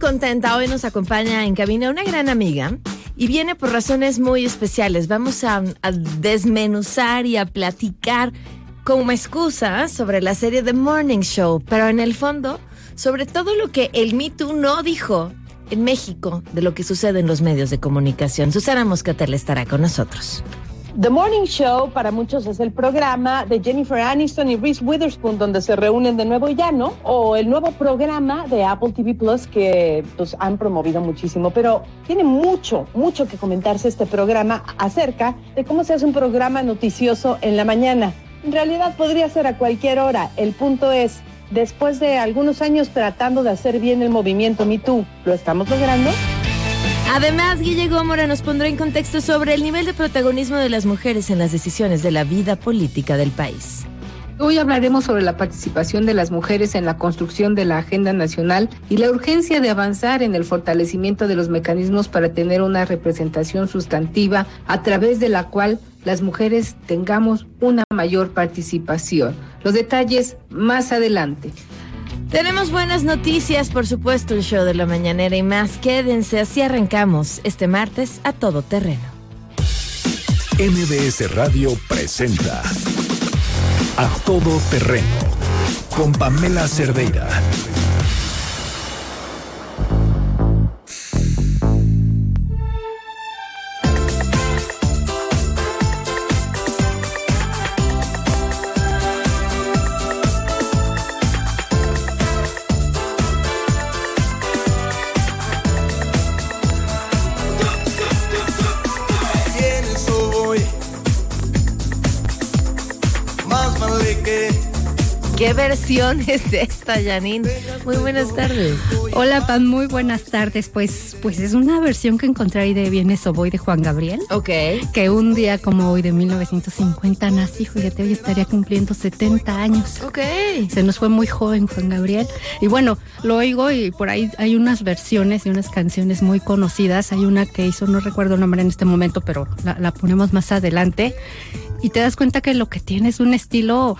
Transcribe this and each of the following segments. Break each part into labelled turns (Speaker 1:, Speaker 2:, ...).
Speaker 1: contenta. Hoy nos acompaña en cabina una gran amiga y viene por razones muy especiales. Vamos a, desmenuzar y a platicar como excusa sobre la serie The Morning Show, pero en el fondo sobre todo lo que el Me Too no dijo en México de lo que sucede en los medios de comunicación. Susana Moscatel estará con nosotros.
Speaker 2: The Morning Show para muchos es el programa de Jennifer Aniston y Reese Witherspoon donde se reúnen de nuevo y ya, ¿no? O el nuevo programa de Apple TV Plus que pues han promovido muchísimo, pero tiene mucho, mucho que comentarse este programa acerca de cómo se hace un programa noticioso en la mañana. En realidad podría ser a cualquier hora. El punto es, después de algunos años tratando de hacer bien el movimiento Me Too, ¿lo estamos logrando?
Speaker 1: Además, Guille Gómora nos pondrá en contexto sobre el nivel de protagonismo de las mujeres en las decisiones de la vida política del país.
Speaker 3: Hoy hablaremos sobre la participación de las mujeres en la construcción de la agenda nacional y la urgencia de avanzar en el fortalecimiento de los mecanismos para tener una representación sustantiva a través de la cual las mujeres tengamos una mayor participación. Los detalles más adelante.
Speaker 1: Tenemos buenas noticias, por supuesto, el show de la mañanera y más. Quédense, así arrancamos este martes a todo terreno.
Speaker 4: MBS Radio presenta A Todo Terreno con Pamela Cerdeira.
Speaker 1: ¿Qué versión es esta, Janine? Muy buenas tardes.
Speaker 5: Hola, Pan, muy buenas tardes. Pues, pues es una versión que encontré ahí de Vienes o Voy de Juan Gabriel.
Speaker 1: Ok.
Speaker 5: Que un día como hoy de 1950 nací, fíjate, hoy estaría cumpliendo 70 años.
Speaker 1: Ok.
Speaker 5: Se nos fue muy joven Juan Gabriel. Y bueno, lo oigo y por ahí hay unas versiones y unas canciones muy conocidas. Hay una que hizo, no recuerdo el nombre en este momento, pero la, la ponemos más adelante. Y te das cuenta que lo que tiene es un estilo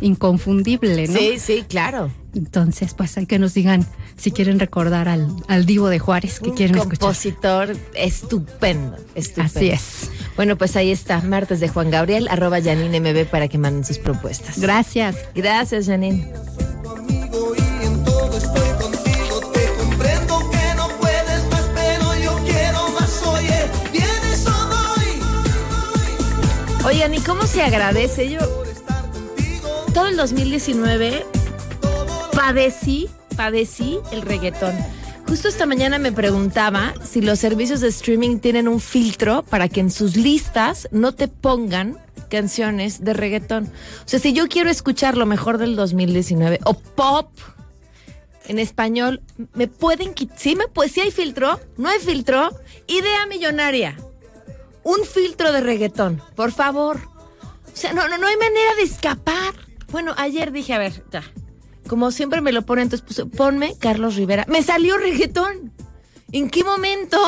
Speaker 5: inconfundible, ¿no?
Speaker 1: Sí, sí, claro.
Speaker 5: Entonces, pues hay que nos digan si quieren recordar al, al Divo de Juárez que
Speaker 1: Un
Speaker 5: quieren escuchar.
Speaker 1: compositor estupendo, estupendo.
Speaker 5: Así es.
Speaker 1: Bueno, pues ahí está, martes de Juan Gabriel, arroba Janine MB para que manden sus propuestas.
Speaker 5: Gracias.
Speaker 1: Gracias, Janine.
Speaker 6: conmigo y en todo estoy contigo. Te comprendo que no puedes más, pero yo quiero más. Oye, vienes o voy.
Speaker 1: Oigan, ¿y cómo se agradece? Yo 2019 padecí, padecí el reggaetón. Justo esta mañana me preguntaba si los servicios de streaming tienen un filtro para que en sus listas no te pongan canciones de reggaetón. O sea, si yo quiero escuchar lo mejor del 2019 o pop en español, me pueden quitar. Sí, me pues sí hay filtro, no hay filtro. Idea millonaria. Un filtro de reggaetón, por favor. O sea, no, no, no hay manera de escapar. Bueno, ayer dije, a ver, ya. Como siempre me lo ponen, entonces puse, ponme Carlos Rivera. Me salió reggaetón. ¿En qué momento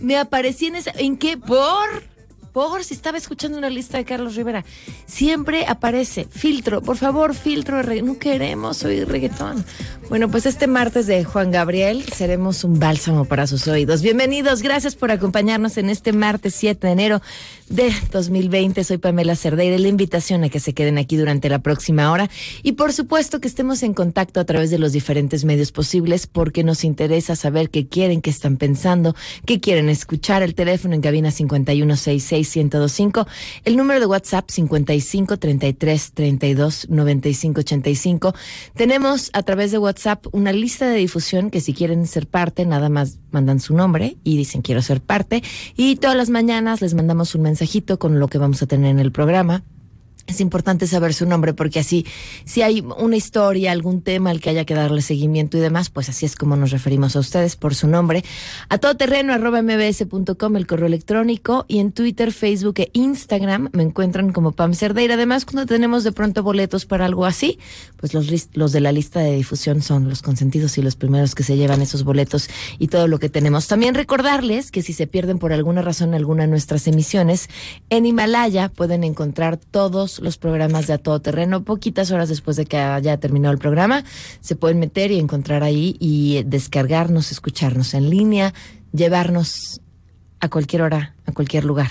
Speaker 1: me aparecí en esa? ¿En qué? Por. Por si estaba escuchando una lista de Carlos Rivera. Siempre aparece filtro, por favor, filtro. No queremos oír reggaetón. Bueno, pues este martes de Juan Gabriel seremos un bálsamo para sus oídos. Bienvenidos, gracias por acompañarnos en este martes 7 de enero de 2020. Soy Pamela Cerdeira. La invitación a que se queden aquí durante la próxima hora y por supuesto que estemos en contacto a través de los diferentes medios posibles porque nos interesa saber qué quieren, qué están pensando, qué quieren escuchar. El teléfono en cabina 51661025, el número de WhatsApp 55 33 32 95 85. Tenemos a través de WhatsApp una lista de difusión que si quieren ser parte, nada más mandan su nombre y dicen quiero ser parte y todas las mañanas les mandamos un mensajito con lo que vamos a tener en el programa es importante saber su nombre porque así, si hay una historia, algún tema al que haya que darle seguimiento y demás, pues así es como nos referimos a ustedes por su nombre. A todoterreno arroba mbs.com, el correo electrónico y en Twitter, Facebook e Instagram me encuentran como Pam Cerdeira. Además, cuando tenemos de pronto boletos para algo así, pues los, los de la lista de difusión son los consentidos y los primeros que se llevan esos boletos y todo lo que tenemos. También recordarles que si se pierden por alguna razón alguna de nuestras emisiones, en Himalaya pueden encontrar todos los programas de A Todo Terreno. Poquitas horas después de que haya terminado el programa, se pueden meter y encontrar ahí y descargarnos, escucharnos en línea, llevarnos a cualquier hora, a cualquier lugar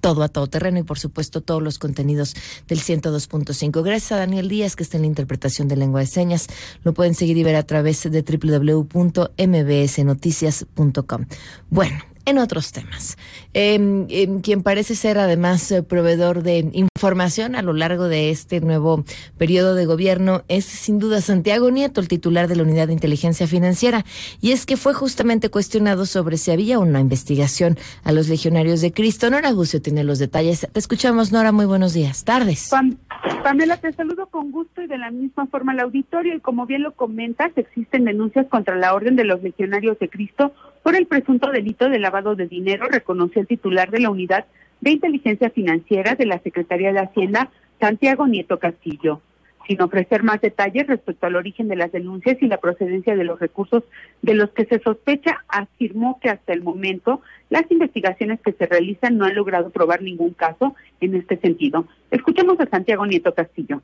Speaker 1: todo a todo terreno y por supuesto todos los contenidos del 102.5. Gracias a Daniel Díaz que está en la interpretación de lengua de señas. Lo pueden seguir y ver a través de www.mbsnoticias.com. Bueno, en otros temas. Eh, quien parece ser además eh, proveedor de información a lo largo de este nuevo periodo de gobierno es sin duda Santiago Nieto, el titular de la Unidad de Inteligencia Financiera. Y es que fue justamente cuestionado sobre si había una investigación a los legionarios de Cristo. Nora Gucio tiene los detalles. Te escuchamos, Nora. Muy buenos días. Tardes.
Speaker 7: Pam- Pamela, te saludo con gusto y de la misma forma al auditorio. Y como bien lo comentas, existen denuncias contra la Orden de los Legionarios de Cristo por el presunto delito de lavado de dinero, reconoció el titular de la Unidad de Inteligencia Financiera de la Secretaría de Hacienda, Santiago Nieto Castillo. Sin ofrecer más detalles respecto al origen de las denuncias y la procedencia de los recursos de los que se sospecha, afirmó que hasta el momento las investigaciones que se realizan no han logrado probar ningún caso en este sentido. Escuchemos a Santiago Nieto Castillo.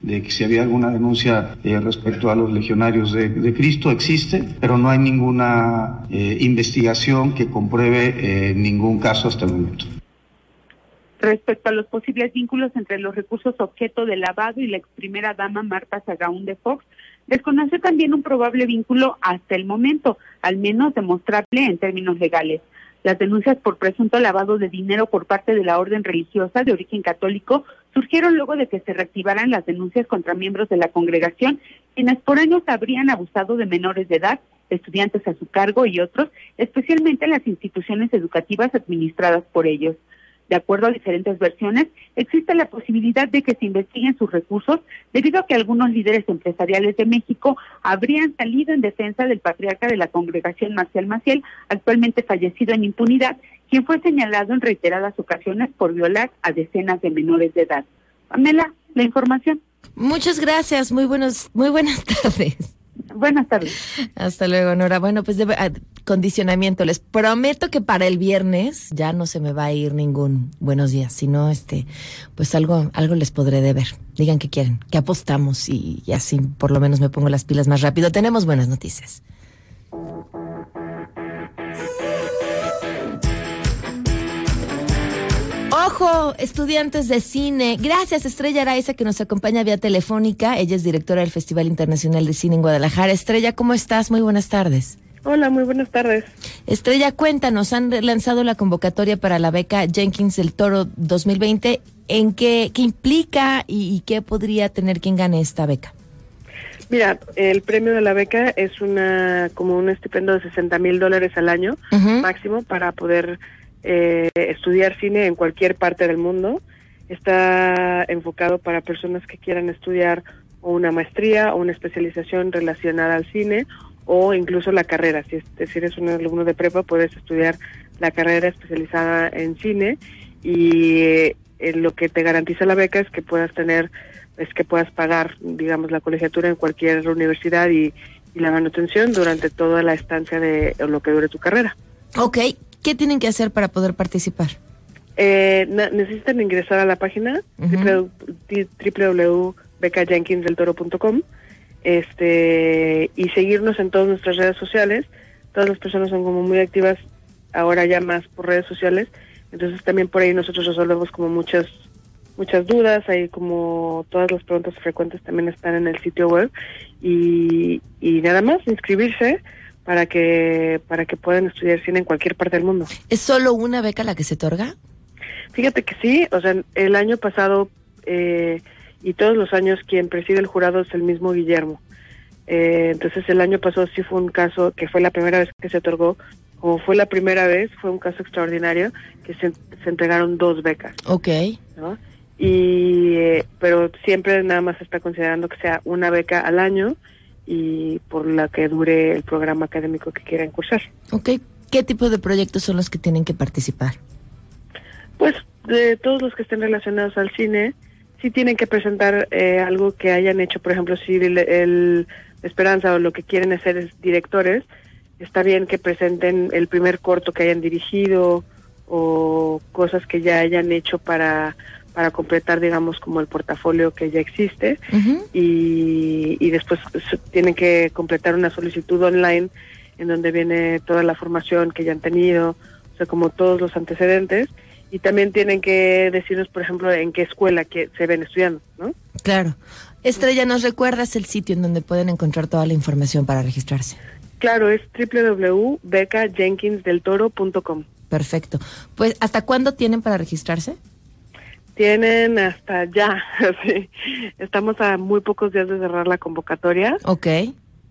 Speaker 8: De que si había alguna denuncia eh, respecto a los legionarios de, Cristo, existe, pero no hay ninguna eh, investigación que compruebe eh, ningún caso hasta el momento.
Speaker 7: Respecto a los posibles vínculos entre los recursos objeto de lavado y la ex primera dama Marta Sagaún de Fox, desconoce también un probable vínculo hasta el momento, al menos demostrable en términos legales. Las denuncias por presunto lavado de dinero por parte de la orden religiosa de origen católico surgieron luego de que se reactivaran las denuncias contra miembros de la congregación, quienes por años habrían abusado de menores de edad, estudiantes a su cargo y otros, especialmente en las instituciones educativas administradas por ellos. De acuerdo a diferentes versiones, existe la posibilidad de que se investiguen sus recursos debido a que algunos líderes empresariales de México habrían salido en defensa del patriarca de la congregación Marcial Maciel, actualmente fallecido en impunidad, quien fue señalado en reiteradas ocasiones por violar a decenas de menores de edad. Pamela, la información.
Speaker 1: Muchas gracias. Muy buenos, muy buenas tardes.
Speaker 7: Buenas tardes.
Speaker 1: Hasta luego, Nora. Bueno, pues debe, ah, condicionamiento. Les prometo que para el viernes ya no se me va a ir ningún buenos días, sino este, pues algo, algo les podré deber. Digan que quieren, que apostamos y, y así por lo menos me pongo las pilas más rápido. Tenemos buenas noticias. Ojo, estudiantes de cine. Gracias, Estrella Araiza, que nos acompaña vía telefónica. Ella es directora del Festival Internacional de Cine en Guadalajara. Estrella, ¿cómo estás? Muy buenas tardes.
Speaker 9: Hola, muy buenas tardes.
Speaker 1: Estrella, cuéntanos, han lanzado la convocatoria para la beca Jenkins del Toro 2020. ¿En qué, qué implica y, y qué podría tener quien gane esta beca?
Speaker 9: Mira, el premio de la beca es una como un estipendio de 60 mil dólares al año máximo para poder eh, estudiar cine en cualquier parte del mundo. Está enfocado para personas que quieran estudiar o una maestría o una especialización relacionada al cine o incluso la carrera. Si, es- si eres un alumno de prepa, puedes estudiar la carrera especializada en cine y eh, lo que te garantiza la beca es que puedas tener, es que puedas pagar, digamos, la colegiatura en cualquier universidad y, y la manutención durante toda la estancia de lo que dure tu carrera.
Speaker 1: Ok, ¿qué tienen que hacer para poder participar?
Speaker 9: Eh, necesitan ingresar a la página
Speaker 1: Ujú.
Speaker 9: www.becajenkinsdeltoro.com este y seguirnos en todas nuestras redes sociales. Todas las personas son como muy activas ahora ya más por redes sociales, entonces también por ahí nosotros resolvemos como muchas muchas dudas, hay como todas las preguntas frecuentes también están en el sitio web y, y nada más inscribirse para que para que puedan estudiar cine en cualquier parte del mundo.
Speaker 1: ¿Es solo una beca la que se otorga?
Speaker 9: Fíjate que sí, o sea, el año pasado eh, y todos los años quien preside el jurado es el mismo Guillermo. Eh, entonces el año pasado sí fue un caso que fue la primera vez que se otorgó, como fue la primera vez, fue un caso extraordinario que se, se entregaron dos becas,
Speaker 1: Ok.
Speaker 9: ¿no? y eh, pero siempre nada más se está considerando que sea una beca al año y por la que dure el programa académico que quieran cursar.
Speaker 1: Ok, ¿qué tipo de proyectos son los que tienen que participar?
Speaker 9: Pues de todos los que estén relacionados al cine, sí tienen que presentar eh, algo que hayan hecho, por ejemplo, si el, el Esperanza o lo que quieren hacer es directores, está bien que presenten el primer corto que hayan dirigido o cosas que ya hayan hecho para para completar, digamos, como el portafolio que ya existe y, y después tienen que completar una solicitud online en donde viene toda la formación que ya han tenido, o sea, como todos los antecedentes y también tienen que decirnos, por ejemplo, en qué escuela que se ven estudiando, ¿no?
Speaker 1: Claro. Estrella, ¿nos recuerdas el sitio en donde pueden encontrar toda la información para registrarse?
Speaker 9: Claro, es www.becajenkinsdeltoro.com.
Speaker 1: Perfecto. Pues, ¿hasta cuándo tienen para registrarse?
Speaker 9: Tienen hasta ya, sí. Estamos a muy pocos días de cerrar la convocatoria.
Speaker 1: Ok.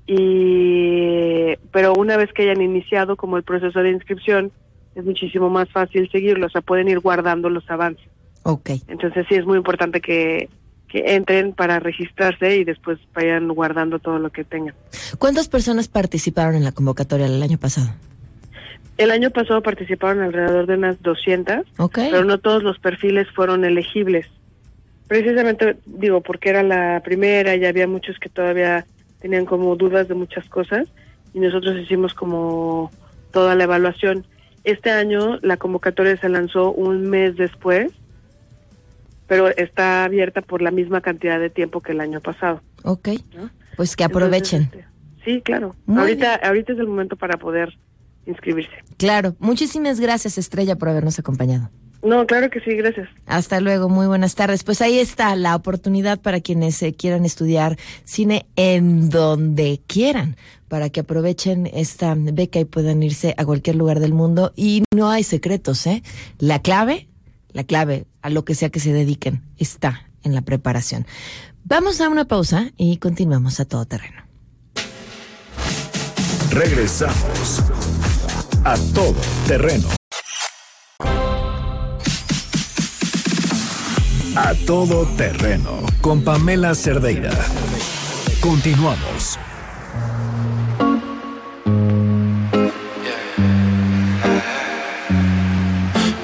Speaker 9: Y, pero una vez que hayan iniciado como el proceso de inscripción, es muchísimo más fácil seguirlo, o sea, pueden ir guardando los avances.
Speaker 1: Ok.
Speaker 9: Entonces sí es muy importante que, que entren para registrarse y después vayan guardando todo lo que tengan.
Speaker 1: ¿Cuántas personas participaron en la convocatoria el año pasado?
Speaker 9: El año pasado participaron alrededor de unas 200,
Speaker 1: Ok.
Speaker 9: pero no todos los perfiles fueron elegibles. Precisamente, digo, porque era la primera y había muchos que todavía tenían como dudas de muchas cosas y nosotros hicimos como toda la evaluación. Este año la convocatoria se lanzó un mes después, pero está abierta por la misma cantidad de tiempo que el año pasado.
Speaker 1: Ok. Pues que aprovechen.
Speaker 9: Entonces, este, sí, claro.
Speaker 1: Muy
Speaker 9: ahorita, ahorita es el momento para poder inscribirse.
Speaker 1: Claro. Muchísimas gracias, Estrella, por habernos acompañado.
Speaker 9: No, claro que sí, gracias.
Speaker 1: Hasta luego, muy buenas tardes. Pues ahí está la oportunidad para quienes eh, quieran estudiar cine en donde quieran, para que aprovechen esta beca y puedan irse a cualquier lugar del mundo. Y no hay secretos, ¿eh? La clave, la clave a lo que sea que se dediquen, está en la preparación. Vamos a una pausa y continuamos a todo terreno.
Speaker 4: Regresamos a todo terreno. A todo terreno con Pamela Cerdeira. Continuamos.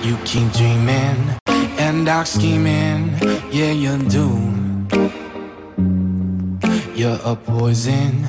Speaker 10: You keep dreaming and dark scheming, yeah you do. You're a poison.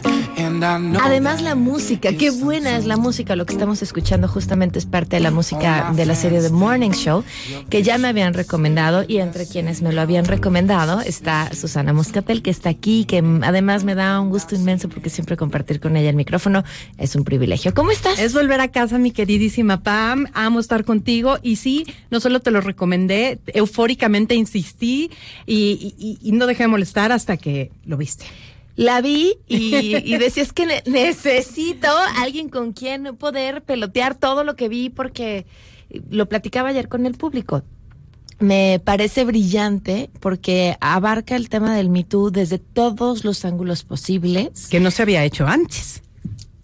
Speaker 1: Además la música, qué buena es la música. Lo que estamos escuchando justamente es parte de la música de la serie The Morning Show, que ya me habían recomendado y entre quienes me lo habían recomendado está Susana Moscatel, que está aquí, que además me da un gusto inmenso porque siempre compartir con ella el micrófono es un privilegio. ¿Cómo estás?
Speaker 11: Es volver a casa, mi queridísima Pam. Amo estar contigo. Y sí, no solo te lo recomendé, eufóricamente insistí y, y- y no dejé de molestar hasta que lo viste.
Speaker 1: La vi y, y decías que ne- necesito alguien con quien poder pelotear todo lo que vi porque lo platicaba ayer con el público. Me parece brillante porque abarca el tema del Me Too desde todos los ángulos posibles.
Speaker 11: Que no se había hecho antes.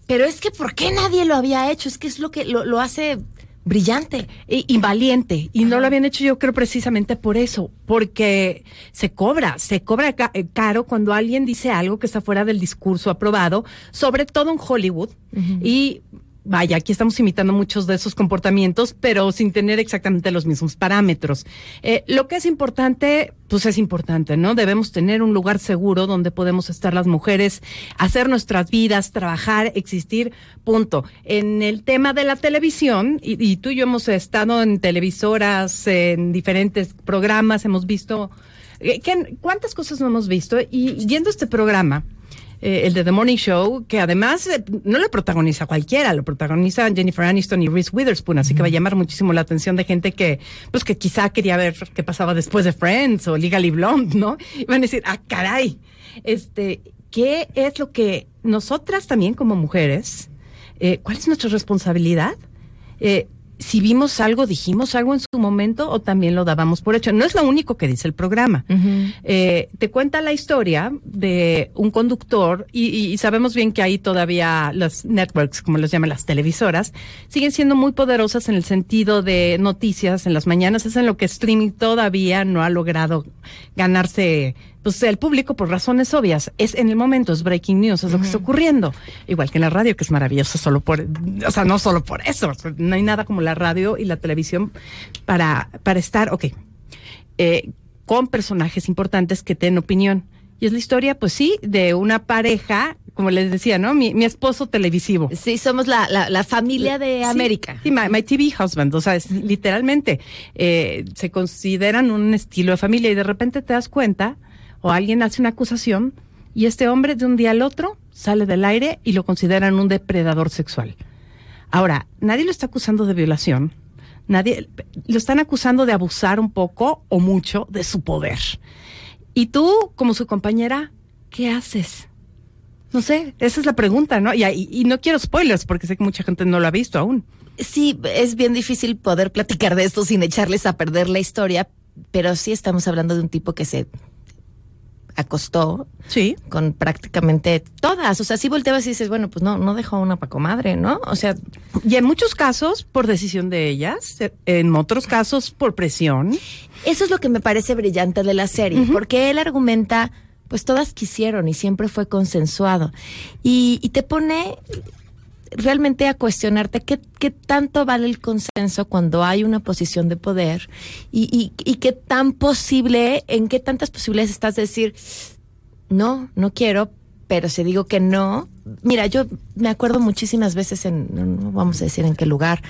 Speaker 1: Pero es que ¿por qué nadie lo había hecho? Es que es lo que lo, lo hace brillante.
Speaker 11: Y, y valiente. Y no lo habían hecho yo creo precisamente por eso, porque se cobra, se cobra ca- eh, caro cuando alguien dice algo que está fuera del discurso aprobado, sobre todo en Hollywood. Y vaya, aquí estamos imitando muchos de esos comportamientos, pero sin tener exactamente los mismos parámetros. Eh, lo que es importante, pues es importante, ¿no? Debemos tener un lugar seguro donde podemos estar las mujeres, hacer nuestras vidas, trabajar, existir, punto. En el tema de la televisión, y, y tú y yo hemos estado en televisoras, en diferentes programas, hemos visto, eh, ¿qué- ¿cuántas cosas no hemos visto? Y viendo este programa, eh, el de The Morning Show, que además eh, no lo protagoniza cualquiera, lo protagoniza Jennifer Aniston y Reese Witherspoon, así que va a llamar muchísimo la atención de gente que, pues que quizá quería ver qué pasaba después de Friends o Legally Blonde, ¿no? Y van a decir, ah, caray, este, ¿qué es lo que nosotras también como mujeres, eh, cuál es nuestra responsabilidad? Eh, si vimos algo, dijimos algo en su momento o también lo dábamos por hecho. No es lo único que dice el programa. Eh, te cuenta la historia de un conductor y, y sabemos bien que ahí todavía las networks, como los llaman las televisoras, siguen siendo muy poderosas en el sentido de noticias en las mañanas. Es en lo que streaming todavía no ha logrado ganarse pues el público por razones obvias. Es en el momento, es breaking news, es lo que está ocurriendo. Igual que en la radio, que es maravilloso solo por, o sea, no solo por eso. No hay nada como la radio y la televisión para, para estar, ok, eh, con personajes importantes que den opinión. Y es la historia, pues sí, de una pareja, como les decía, ¿no? Mi, mi esposo televisivo.
Speaker 1: Sí, somos la, la, la familia de
Speaker 11: Sí,
Speaker 1: América.
Speaker 11: Sí, my, my TV husband, o sea, es literalmente, eh, se consideran un estilo de familia y de repente te das cuenta, o alguien hace una acusación, y este hombre de un día al otro sale del aire y lo consideran un depredador sexual. Ahora, nadie lo está acusando de violación, nadie, lo están acusando de abusar un poco o mucho de su poder. Y tú, como su compañera, ¿qué haces? No sé, esa es la pregunta, ¿no? Y, y- y no quiero spoilers porque sé que mucha gente no lo ha visto aún.
Speaker 1: Sí, es bien difícil poder platicar de esto sin echarles a perder la historia, pero sí estamos hablando de un tipo que se acostó
Speaker 11: sí.
Speaker 1: con prácticamente todas. O sea, si volteabas y dices, bueno, pues no, no dejó una pa' comadre, ¿no? O sea,
Speaker 11: Y en muchos casos por decisión de ellas, en otros casos por presión.
Speaker 1: Eso es lo que me parece brillante de la serie, porque él argumenta, pues todas quisieron y siempre fue consensuado. Y, y te pone realmente a cuestionarte qué, qué tanto vale el consenso cuando hay una posición de poder y, y, y qué tan posible, en qué tantas posibilidades estás de decir, no, no quiero, pero si digo que no, mira, yo me acuerdo muchísimas veces en, no, vamos a decir en qué lugar,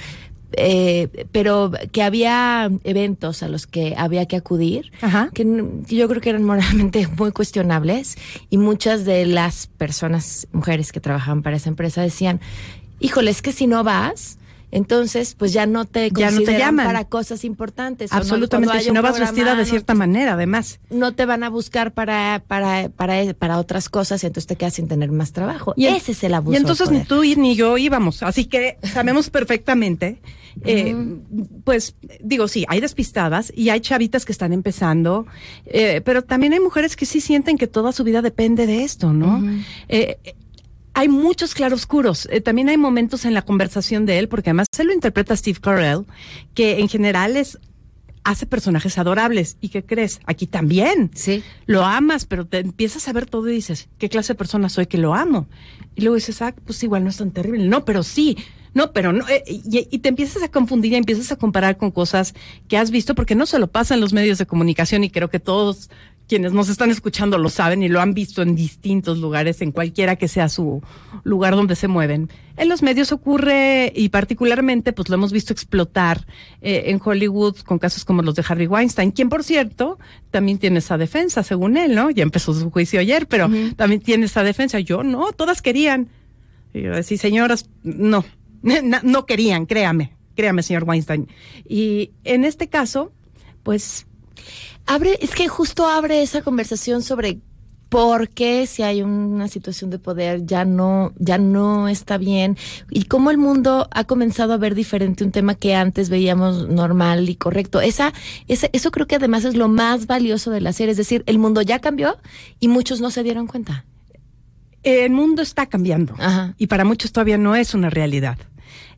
Speaker 1: eh, pero que había eventos a los que había que acudir, que yo creo que eran moralmente muy cuestionables y muchas de las personas, mujeres que trabajaban para esa empresa decían, híjole, es que si no vas, entonces pues ya no te
Speaker 11: Ya no te llaman.
Speaker 1: para cosas importantes. no-
Speaker 11: Absolutamente, si no vas vestida de
Speaker 1: no
Speaker 11: cierta manera, además.
Speaker 1: no te van a buscar para, para, para, para otras cosas y entonces te quedas sin tener más trabajo.
Speaker 11: Y
Speaker 1: Ese es el abuso.
Speaker 11: Y entonces ni tú ni yo íbamos, así que sabemos perfectamente. Eh, Pues digo, sí, hay despistadas y hay chavitas que están empezando, eh, pero también hay mujeres que sí sienten que toda su vida depende de esto, ¿no? Eh, eh, hay muchos claroscuros. Eh, también hay momentos en la conversación de él, porque además él lo interpreta Steve Carell, que en general es hace personajes adorables. ¿Y qué crees? Aquí también.
Speaker 1: Sí.
Speaker 11: Lo amas, pero te empiezas a ver todo y dices, ¿qué clase de persona soy que lo amo? Y luego dices, ah, pues igual no es tan terrible. No, pero sí. No, pero no. eh, y, y te empiezas a confundir y empiezas a comparar con cosas que has visto, porque no se lo pasa en los medios de comunicación y creo que todos quienes nos están escuchando lo saben y lo han visto en distintos lugares, en cualquiera que sea su lugar donde se mueven. En los medios ocurre, y particularmente, pues lo hemos visto explotar eh, en Hollywood con casos como los de Harvey Weinstein, quien, por cierto, también tiene esa defensa, según él, ¿no? Ya empezó su juicio ayer, pero también tiene esa defensa. Yo no, todas querían. Y yo decía, señoras, no, no querían, créame, créame, señor Weinstein. Y en este caso, pues
Speaker 1: Abre, es que justo abre esa conversación sobre por qué si hay una situación de poder ya no, ya no está bien y cómo el mundo ha comenzado a ver diferente un tema que antes veíamos normal y correcto. Esa, esa, eso creo que además es lo más valioso de la serie, es decir, el mundo ya cambió y muchos no se dieron cuenta.
Speaker 11: el mundo está cambiando y para muchos todavía no es una realidad.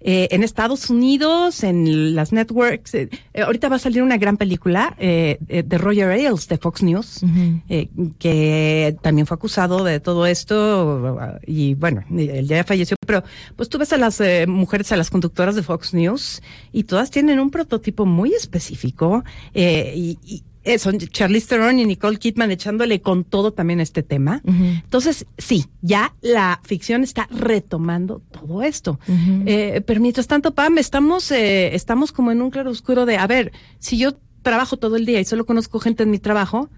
Speaker 11: Eh, en Estados Unidos, en las networks, eh, eh, ahorita va a salir una gran película eh, eh, de Roger Ailes de Fox News, eh, que también fue acusado de todo esto uh, y bueno, él ya falleció, pero pues tú ves a las eh, mujeres, a las conductoras de Fox News y todas tienen un prototipo muy específico eh, y, y eh, son Charlize Theron y Nicole Kidman echándole con todo también a este tema. Entonces, sí, ya la ficción está retomando todo esto. Eh, pero mientras tanto, Pam, estamos, eh, estamos como en un claro oscuro de, a ver, si yo trabajo todo el día y solo conozco gente en mi trabajo,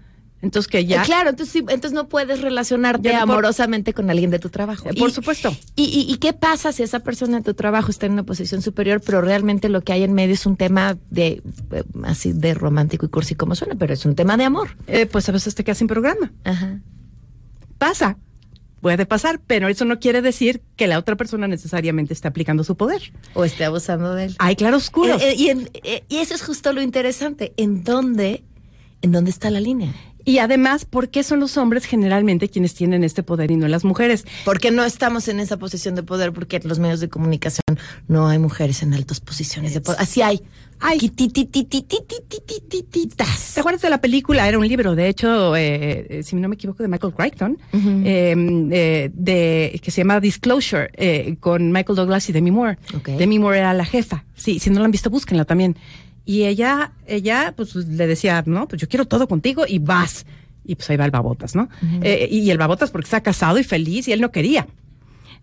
Speaker 11: entonces que ya...
Speaker 1: Eh, claro, entonces, sí, entonces no puedes relacionarte
Speaker 11: no
Speaker 1: amorosamente con alguien de tu trabajo.
Speaker 11: Eh, por supuesto.
Speaker 1: Y, y, y qué pasa si esa persona en tu trabajo está en una posición superior, pero realmente lo que hay en medio es un tema de eh, así de romántico y cursi como suena, pero es un tema de amor.
Speaker 11: Eh, pues a veces te quedas sin programa.
Speaker 1: Ajá.
Speaker 11: Pasa. puede pasar, pero eso no quiere decir que la otra persona necesariamente esté aplicando su poder.
Speaker 1: O esté abusando de él.
Speaker 11: Hay claroscuros.
Speaker 1: Y, en- y eso es justo lo interesante. ¿En dónde, en dónde está la línea?
Speaker 11: Y además, ¿por qué son los hombres generalmente quienes tienen este poder y no las mujeres?
Speaker 1: Porque no estamos en esa posición de poder, porque los medios de comunicación no hay mujeres en altas posiciones de poder. Así hay. Ay.
Speaker 11: ¿Te acuerdas de la película? Era un libro, de hecho, eh, si no me equivoco, de Michael Crichton, de, que se llama Disclosure, con Michael Douglas y Demi Moore.
Speaker 1: Okay.
Speaker 11: Demi Moore era la jefa. Sí, si no la han visto, búsquenla también. Y ella, ella, pues le decía, no, pues yo quiero todo contigo y vas. Y pues ahí va el babotas, ¿no? Eh, y el babotas porque está casado y feliz y él no quería.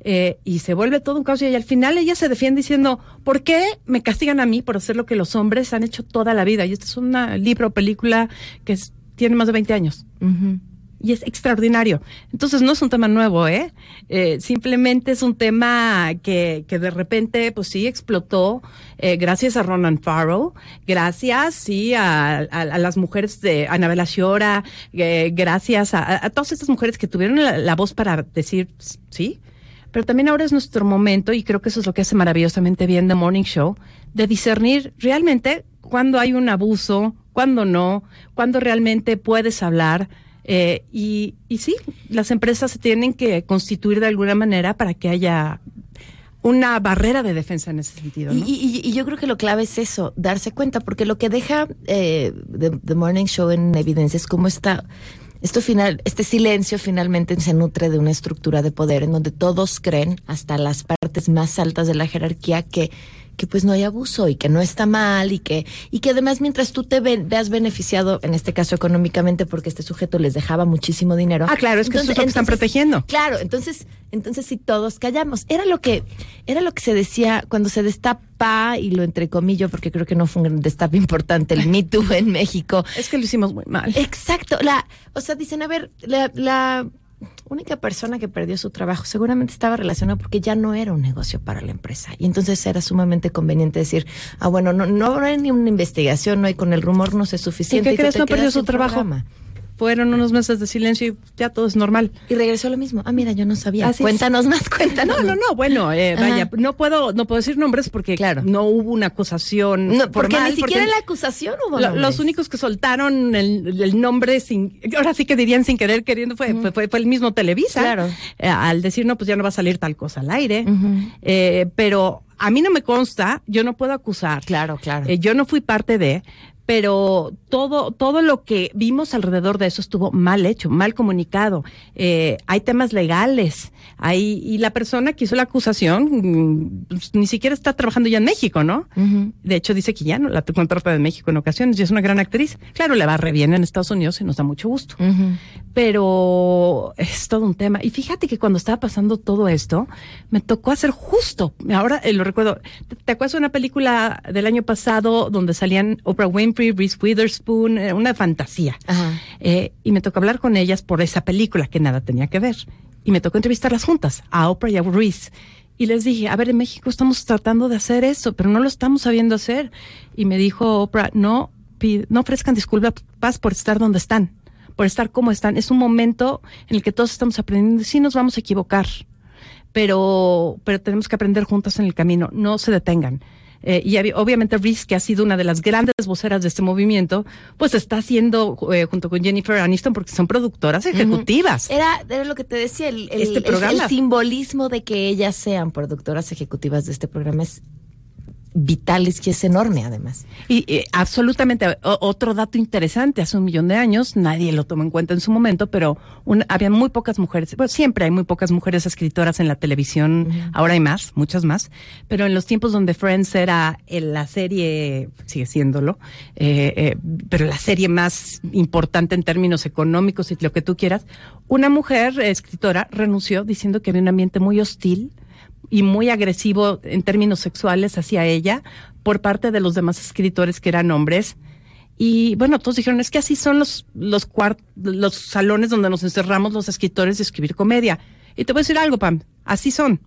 Speaker 11: Eh, y se vuelve todo un caos y al final ella se defiende diciendo, ¿por qué me castigan a mí por hacer lo que los hombres han hecho toda la vida? Y este es un libro o película que es- tiene más de 20 años. Y es extraordinario. Entonces no es un tema nuevo, ¿eh? Eh, simplemente es un tema que, que de repente, pues sí, explotó eh, gracias a Ronan Farrow, gracias, sí, a, a- a las mujeres de Anabela Shiora, eh, gracias a- a todas estas mujeres que tuvieron la, la voz para decir, sí, pero también ahora es nuestro momento, y creo que eso es lo que hace maravillosamente bien The Morning Show, de discernir realmente cuándo hay un abuso, cuándo no, cuándo realmente puedes hablar. Eh, y, y sí, las empresas se tienen que constituir de alguna manera para que haya una barrera de defensa en ese sentido.
Speaker 1: Y,
Speaker 11: ¿no?
Speaker 1: y- y yo creo que lo clave es eso, darse cuenta, porque lo que deja eh, The, The Morning Show en evidencia es cómo está, esto final, este silencio finalmente se nutre de una estructura de poder en donde todos creen, hasta las partes más altas de la jerarquía, que que pues no hay abuso y que no está mal y que y que además mientras tú te ve- veas beneficiado en este caso económicamente porque este sujeto les dejaba muchísimo dinero
Speaker 11: Ah, claro, es que eso es lo que están protegiendo.
Speaker 1: Claro, entonces, entonces si todos callamos. Era lo que, era lo que se decía cuando se destapa, y lo entrecomillo porque creo que no fue un destape importante, el Me Too en México.
Speaker 11: Es que lo hicimos muy mal.
Speaker 1: Exacto. La, o sea, dicen, a ver, la, la única persona que perdió su trabajo seguramente estaba relacionado porque ya no era un negocio para la empresa. Y entonces era sumamente conveniente decir, ah, bueno, no, no hay ni una investigación, no hay con el rumor, no sé
Speaker 11: ¿Y
Speaker 1: suficiente.
Speaker 11: qué
Speaker 1: tú
Speaker 11: crees?
Speaker 1: te
Speaker 11: No perdió su trabajo.
Speaker 1: programa.
Speaker 11: Fueron unos meses de silencio y ya todo es normal.
Speaker 1: Y regresó lo mismo. Ah, mira, yo no sabía.
Speaker 11: Así es.
Speaker 1: cuéntanos más, cuéntanos.
Speaker 11: No, no, no, bueno, eh, vaya, no puedo, no puedo decir nombres porque no hubo una acusación.
Speaker 1: No, porque ni siquiera la acusación hubo
Speaker 11: lo- los únicos que soltaron el, el nombre sin, ahora sí que dirían sin querer queriendo fue, fue, fue- fue el mismo Televisa.
Speaker 1: Claro.
Speaker 11: Eh, al decir no, pues ya no va a salir tal cosa al aire. Eh, pero a mí no me consta, yo no puedo acusar.
Speaker 1: Claro, claro.
Speaker 11: Eh, yo no fui parte de, pero todo, todo lo que vimos alrededor de eso estuvo mal hecho, mal comunicado. Eh, hay temas legales, hay, y la persona que hizo la acusación mm, pues, ni siquiera está trabajando ya en México, ¿no? De hecho, dice que ya no la contrata de México en ocasiones y es una gran actriz. Claro, le va re bien en Estados Unidos y nos da mucho gusto. Pero es todo un tema. Y fíjate que cuando estaba pasando todo esto, me tocó hacer justo. Ahora eh, lo recuerdo. ¿Te, te acuerdas de una película del año pasado donde salían Oprah Winfrey, Reese Witherspoon? Era una fantasía. Eh, y me tocó hablar con ellas por esa película que nada tenía que ver. Y me tocó entrevistarlas juntas, a Oprah y a Reese. Y les dije, a ver, en México estamos tratando de hacer eso, pero no lo estamos sabiendo hacer. Y me dijo Oprah, no, no ofrezcan disculpas por estar donde están, por estar como están. Es un momento en el que todos estamos aprendiendo sí nos vamos a equivocar, pero, pero tenemos que aprender juntas en el camino. No se detengan. Eh, y obvi- obviamente Reese, que ha sido una de las grandes voceras de este movimiento, pues está haciendo eh, junto con Jennifer Aniston porque son productoras ejecutivas.
Speaker 1: Era, era lo que te decía, el, el-
Speaker 11: Este
Speaker 1: el- simbolismo de que ellas sean productoras ejecutivas de este programa es vital, es que es enorme además.
Speaker 11: Y eh, absolutamente, o- otro dato interesante, hace un millón de años, nadie lo tomó en cuenta en su momento, pero un- había muy pocas mujeres, bueno, siempre hay muy pocas mujeres escritoras en la televisión, ahora hay más, muchas más, pero en los tiempos donde Friends era eh, la serie, sigue siéndolo, eh, eh, pero la serie más importante en términos económicos y lo que tú quieras, una mujer escritora renunció diciendo que había un ambiente muy hostil y muy agresivo en términos sexuales hacia ella por parte de los demás escritores que eran hombres. Y bueno, todos dijeron, es que así son los, los, los salones donde nos encerramos los escritores de escribir comedia. Y te voy a decir algo, Pam, así son.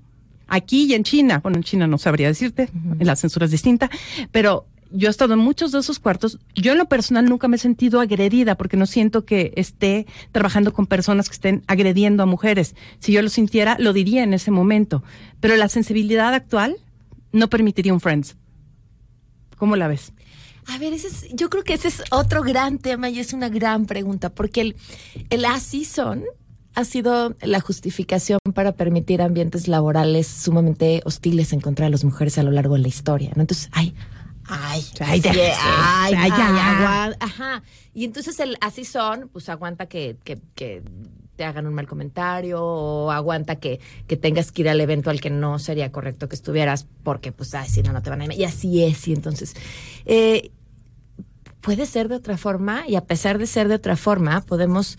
Speaker 11: Aquí y en China, bueno, en China no sabría decirte, la censura es distinta, pero yo he estado en muchos de esos cuartos. Yo en lo personal nunca me he sentido agredida porque no siento que esté trabajando con personas que estén agrediendo a mujeres. Si yo lo sintiera, lo diría en ese momento. Pero la sensibilidad actual no permitiría un Friends. ¿Cómo la ves?
Speaker 1: A ver, ese es, yo creo que ese es otro gran tema y es una gran pregunta, porque el, el así son ha sido la justificación para permitir ambientes laborales sumamente hostiles en contra de las mujeres a lo largo de la historia. Entonces, ay, ay,
Speaker 11: Ay,
Speaker 1: sí, ay,
Speaker 11: ay,
Speaker 1: ay, ajá. Y entonces el así son, pues aguanta que, que, que te hagan un mal comentario o aguanta que, que tengas que ir al evento al que no sería correcto que estuvieras porque, pues, ay, si no, no te van a ir. Y así es. Y entonces, eh, puede ser de otra forma y a pesar de ser de otra forma, podemos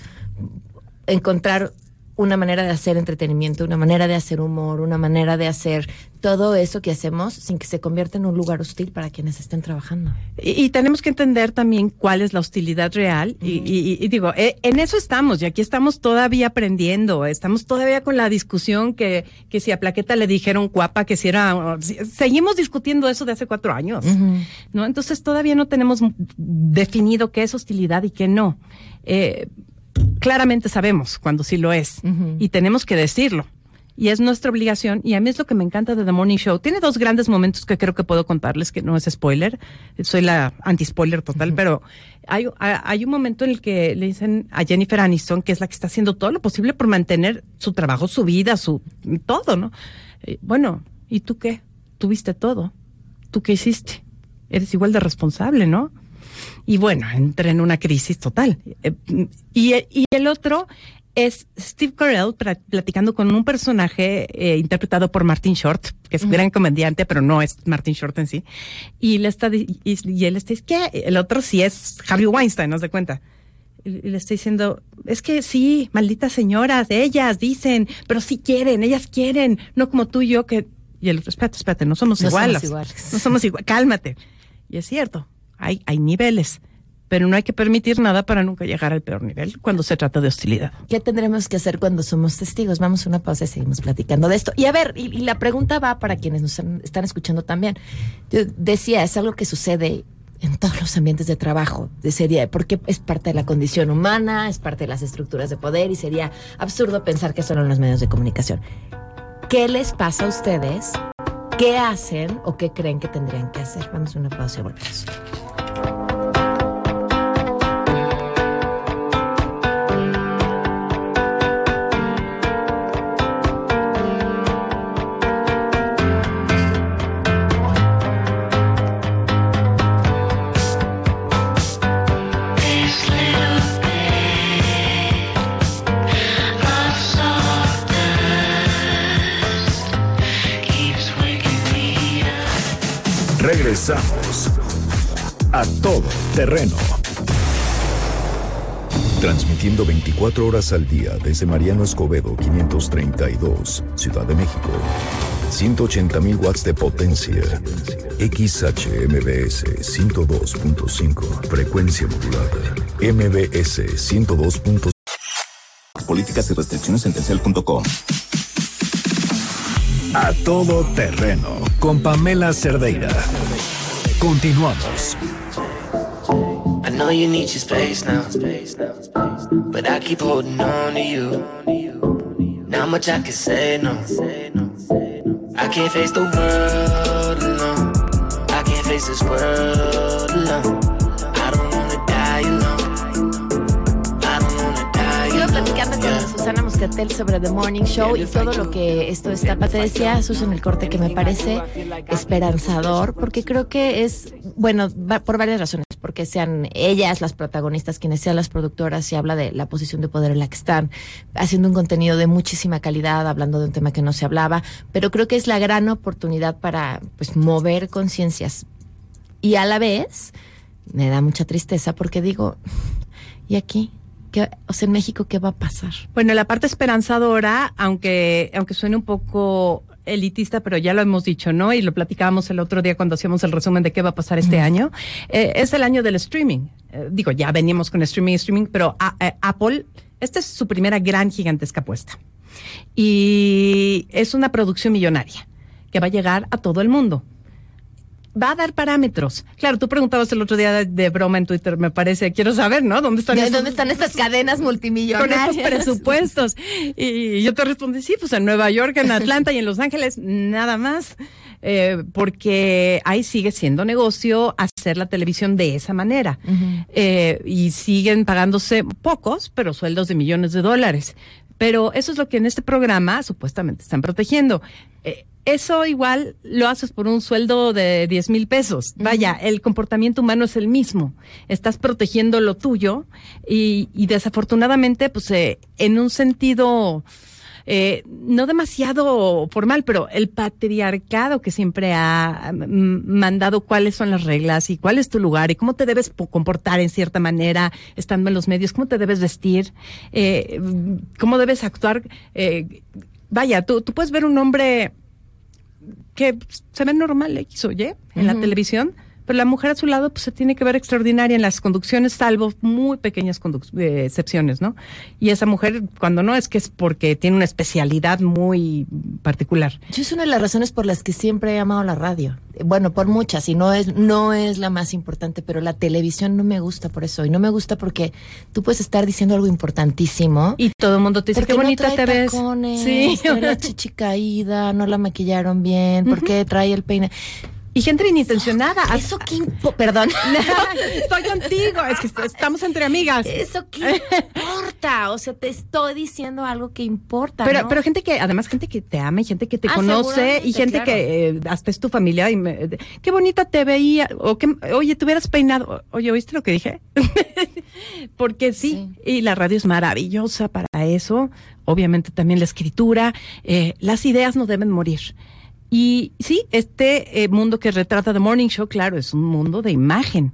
Speaker 1: encontrar una manera de hacer entretenimiento, una manera de hacer humor, una manera de hacer todo eso que hacemos sin que se convierta en un lugar hostil para quienes estén trabajando.
Speaker 11: Y, y tenemos que entender también cuál es la hostilidad real. y, y- y digo, eh, en eso estamos, y aquí estamos todavía aprendiendo, estamos todavía con la discusión que, que si a Plaqueta le dijeron guapa, que si era... si- seguimos discutiendo eso de hace cuatro años, ¿no? Entonces todavía no tenemos definido qué es hostilidad y qué no. Eh, claramente sabemos cuando sí lo es, y tenemos que decirlo. Y es nuestra obligación, y a mí es lo que me encanta de The Morning Show. Tiene dos grandes momentos que creo que puedo contarles, que no es spoiler, soy la anti-spoiler total, pero hay, hay un momento en el que le dicen a Jennifer Aniston, que es la que está haciendo todo lo posible por mantener su trabajo, su vida, su todo, ¿no? Eh, bueno, ¿y tú qué? Tuviste todo. ¿Tú qué hiciste? Eres igual de responsable, ¿no? Y bueno, entra en una crisis total. Eh, Y, y el otro es Steve Carell platicando con un personaje eh, interpretado por Martin Short, que es un gran comediante, pero no es Martin Short en sí. Y le está y, y él está ¿qué? El otro sí es Harvey Weinstein, ¿no se cuenta? Y le está diciendo, es que sí, malditas señoras, ellas dicen, pero sí quieren, ellas quieren, no como tú y yo que... Y el otro, espérate, espérate, no somos
Speaker 1: No somos
Speaker 11: iguales.
Speaker 1: iguales.
Speaker 11: No somos iguales, cálmate. Y es cierto, hay, niveles, pero no hay que permitir nada para nunca llegar al peor nivel cuando se trata de hostilidad.
Speaker 1: ¿Qué tendremos que hacer cuando somos testigos? Vamos a una pausa y seguimos platicando de esto. Y a ver, y, la pregunta va para quienes nos están, están escuchando también. Yo decía, es algo que sucede en todos los ambientes de trabajo, de sería, porque es parte de la condición humana, es parte de las estructuras de poder y sería absurdo pensar que solo en los medios de comunicación. ¿Qué les pasa a ustedes? ¿Qué hacen o qué creen que tendrían que hacer? Vamos a una pausa y volvemos.
Speaker 4: Regresamos a todo terreno. Transmitiendo 24 horas al día desde Mariano Escobedo 532, Ciudad de México. 180.000 watts de potencia. XHMBS 102.5, frecuencia modulada. MBS 102.5.
Speaker 12: Políticas y restricciones en telcel.com.
Speaker 4: A todo terreno con Pamela Cerdeira. Continuamos.
Speaker 10: I know you need your space now, but I keep holding on to you. Not much I can say, no. I can't face the world alone. I can't face this world alone. I don't wanna die alone. I don't wanna die alone.
Speaker 1: platicando con Susana Moscatel sobre The Morning Show y todo lo que esto destapa. Te decía, Susan, el corte que me parece esperanzador, porque creo que es, bueno, por varias razones, porque sean ellas las protagonistas, quienes sean las productoras, se habla de la posición de poder en la que están, haciendo un contenido de muchísima calidad, hablando de un tema que no se hablaba, pero creo que es la gran oportunidad para, pues, mover conciencias. Y a la vez, me da mucha tristeza porque digo, ¿y aquí? ¿Qué, o sea, en México, ¿qué va a pasar?
Speaker 11: Bueno, la parte esperanzadora, aunque, aunque suene un poco elitista, pero ya lo hemos dicho, ¿no? Y lo platicábamos el otro día cuando hacíamos el resumen de qué va a pasar este año. Eh, es el año del streaming. Eh, digo, ya veníamos con streaming y streaming, pero a- Apple, esta es su primera gran gigantesca apuesta. Y es una producción millonaria que va a llegar a todo el mundo. Va a dar parámetros. Claro, tú preguntabas el otro día de, de broma en Twitter, me parece, quiero saber, ¿no? ¿Dónde están,
Speaker 1: ¿De
Speaker 11: esos-
Speaker 1: ¿Dónde están estas cadenas
Speaker 11: con
Speaker 1: multimillonarias?
Speaker 11: estos presupuestos? Y yo te respondí, sí, pues en Nueva York, en Atlanta y en Los Ángeles, nada más. Eh, porque ahí sigue siendo negocio hacer la televisión de esa manera. Eh, y siguen pagándose pocos, pero sueldos de millones de dólares. Pero eso es lo que en este programa supuestamente están protegiendo. Eh, eso igual lo haces por un sueldo de 10 mil pesos. Vaya, el comportamiento humano es el mismo. Estás protegiendo lo tuyo y, y desafortunadamente, pues eh, en un sentido eh, no demasiado formal, pero el patriarcado que siempre ha mm, mandado cuáles son las reglas y cuál es tu lugar y cómo te debes po- comportar en cierta manera estando en los medios, cómo te debes vestir, eh, cómo debes actuar. eh, vaya, tú, tú puedes ver un hombre que se ve normal X o Y en la televisión, pero la mujer a su lado pues se tiene que ver extraordinaria en las conducciones, salvo muy pequeñas eh, excepciones, ¿no? Y esa mujer, cuando no, es que es porque tiene una especialidad muy particular.
Speaker 1: Yo es una de las razones por las que siempre he amado la radio. Bueno, por muchas, y no es, no es la más importante, pero la televisión no me gusta por eso. Y no me gusta porque tú puedes estar diciendo algo importantísimo.
Speaker 11: Y todo el mundo te dice,
Speaker 1: ¿Por
Speaker 11: qué
Speaker 1: no
Speaker 11: bonita
Speaker 1: trae
Speaker 11: te ves. Sí.
Speaker 1: La chichi caída, no la maquillaron bien, ¿por qué trae el peine?
Speaker 11: Y gente inintencionada.
Speaker 1: Eso qué perdón.
Speaker 11: Estoy contigo, es que est- estamos entre amigas.
Speaker 1: Eso qué importa, o sea, te estoy diciendo algo que importa,
Speaker 11: Pero,
Speaker 1: ¿no?
Speaker 11: pero gente que, además gente que te ama y gente que te
Speaker 1: Ah,
Speaker 11: conoce y gente
Speaker 1: claro.
Speaker 11: que eh, hasta es tu familia y me- qué bonita te veía o que, oye, te hubieras peinado. Oye, ¿oíste lo que dije? Porque sí, y la radio es maravillosa para eso. Obviamente también la escritura. eh, las ideas no deben morir. Y sí, este eh, mundo que retrata The Morning Show, claro, es un mundo de imagen.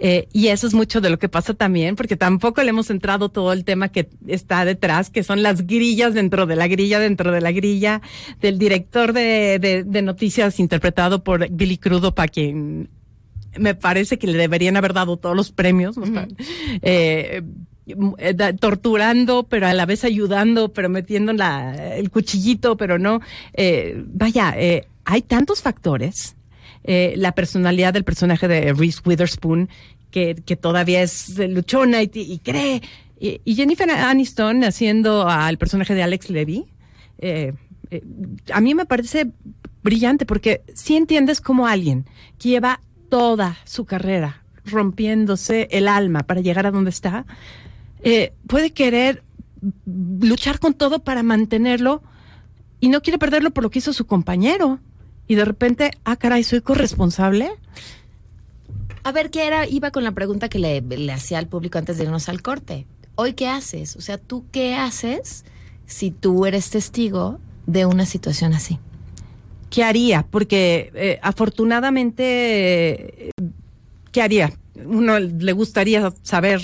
Speaker 11: Eh, y eso es mucho de lo que pasa también, porque tampoco le hemos entrado todo el tema que está detrás, que son las grillas dentro de la grilla, dentro de la grilla, del director de, de- de noticias interpretado por Billy Crudo, para quien me parece que le deberían haber dado todos los premios. ¿no? Eh, eh, torturando, pero a la vez ayudando, pero metiendo la, el cuchillito, pero no. Eh, vaya, eh, hay tantos factores. Eh, la personalidad del personaje de Reese Witherspoon, que, que todavía es eh, luchona y, y cree. Y, y Jennifer Aniston haciendo al personaje de Alex Levy, eh, eh, a mí me parece brillante porque si entiendes como alguien que lleva toda su carrera rompiéndose el alma para llegar a donde está, eh, puede querer luchar con todo para mantenerlo y no quiere perderlo por lo que hizo su compañero. Y de repente, ah, caray, soy corresponsable.
Speaker 1: A ver, ¿qué era? Iba con la pregunta que le, le hacía al público antes de irnos al corte. ¿Hoy qué haces? O sea, ¿tú qué haces si tú eres testigo de una situación así?
Speaker 11: ¿Qué haría? Porque eh, afortunadamente, eh, ¿qué haría? Uno le gustaría saber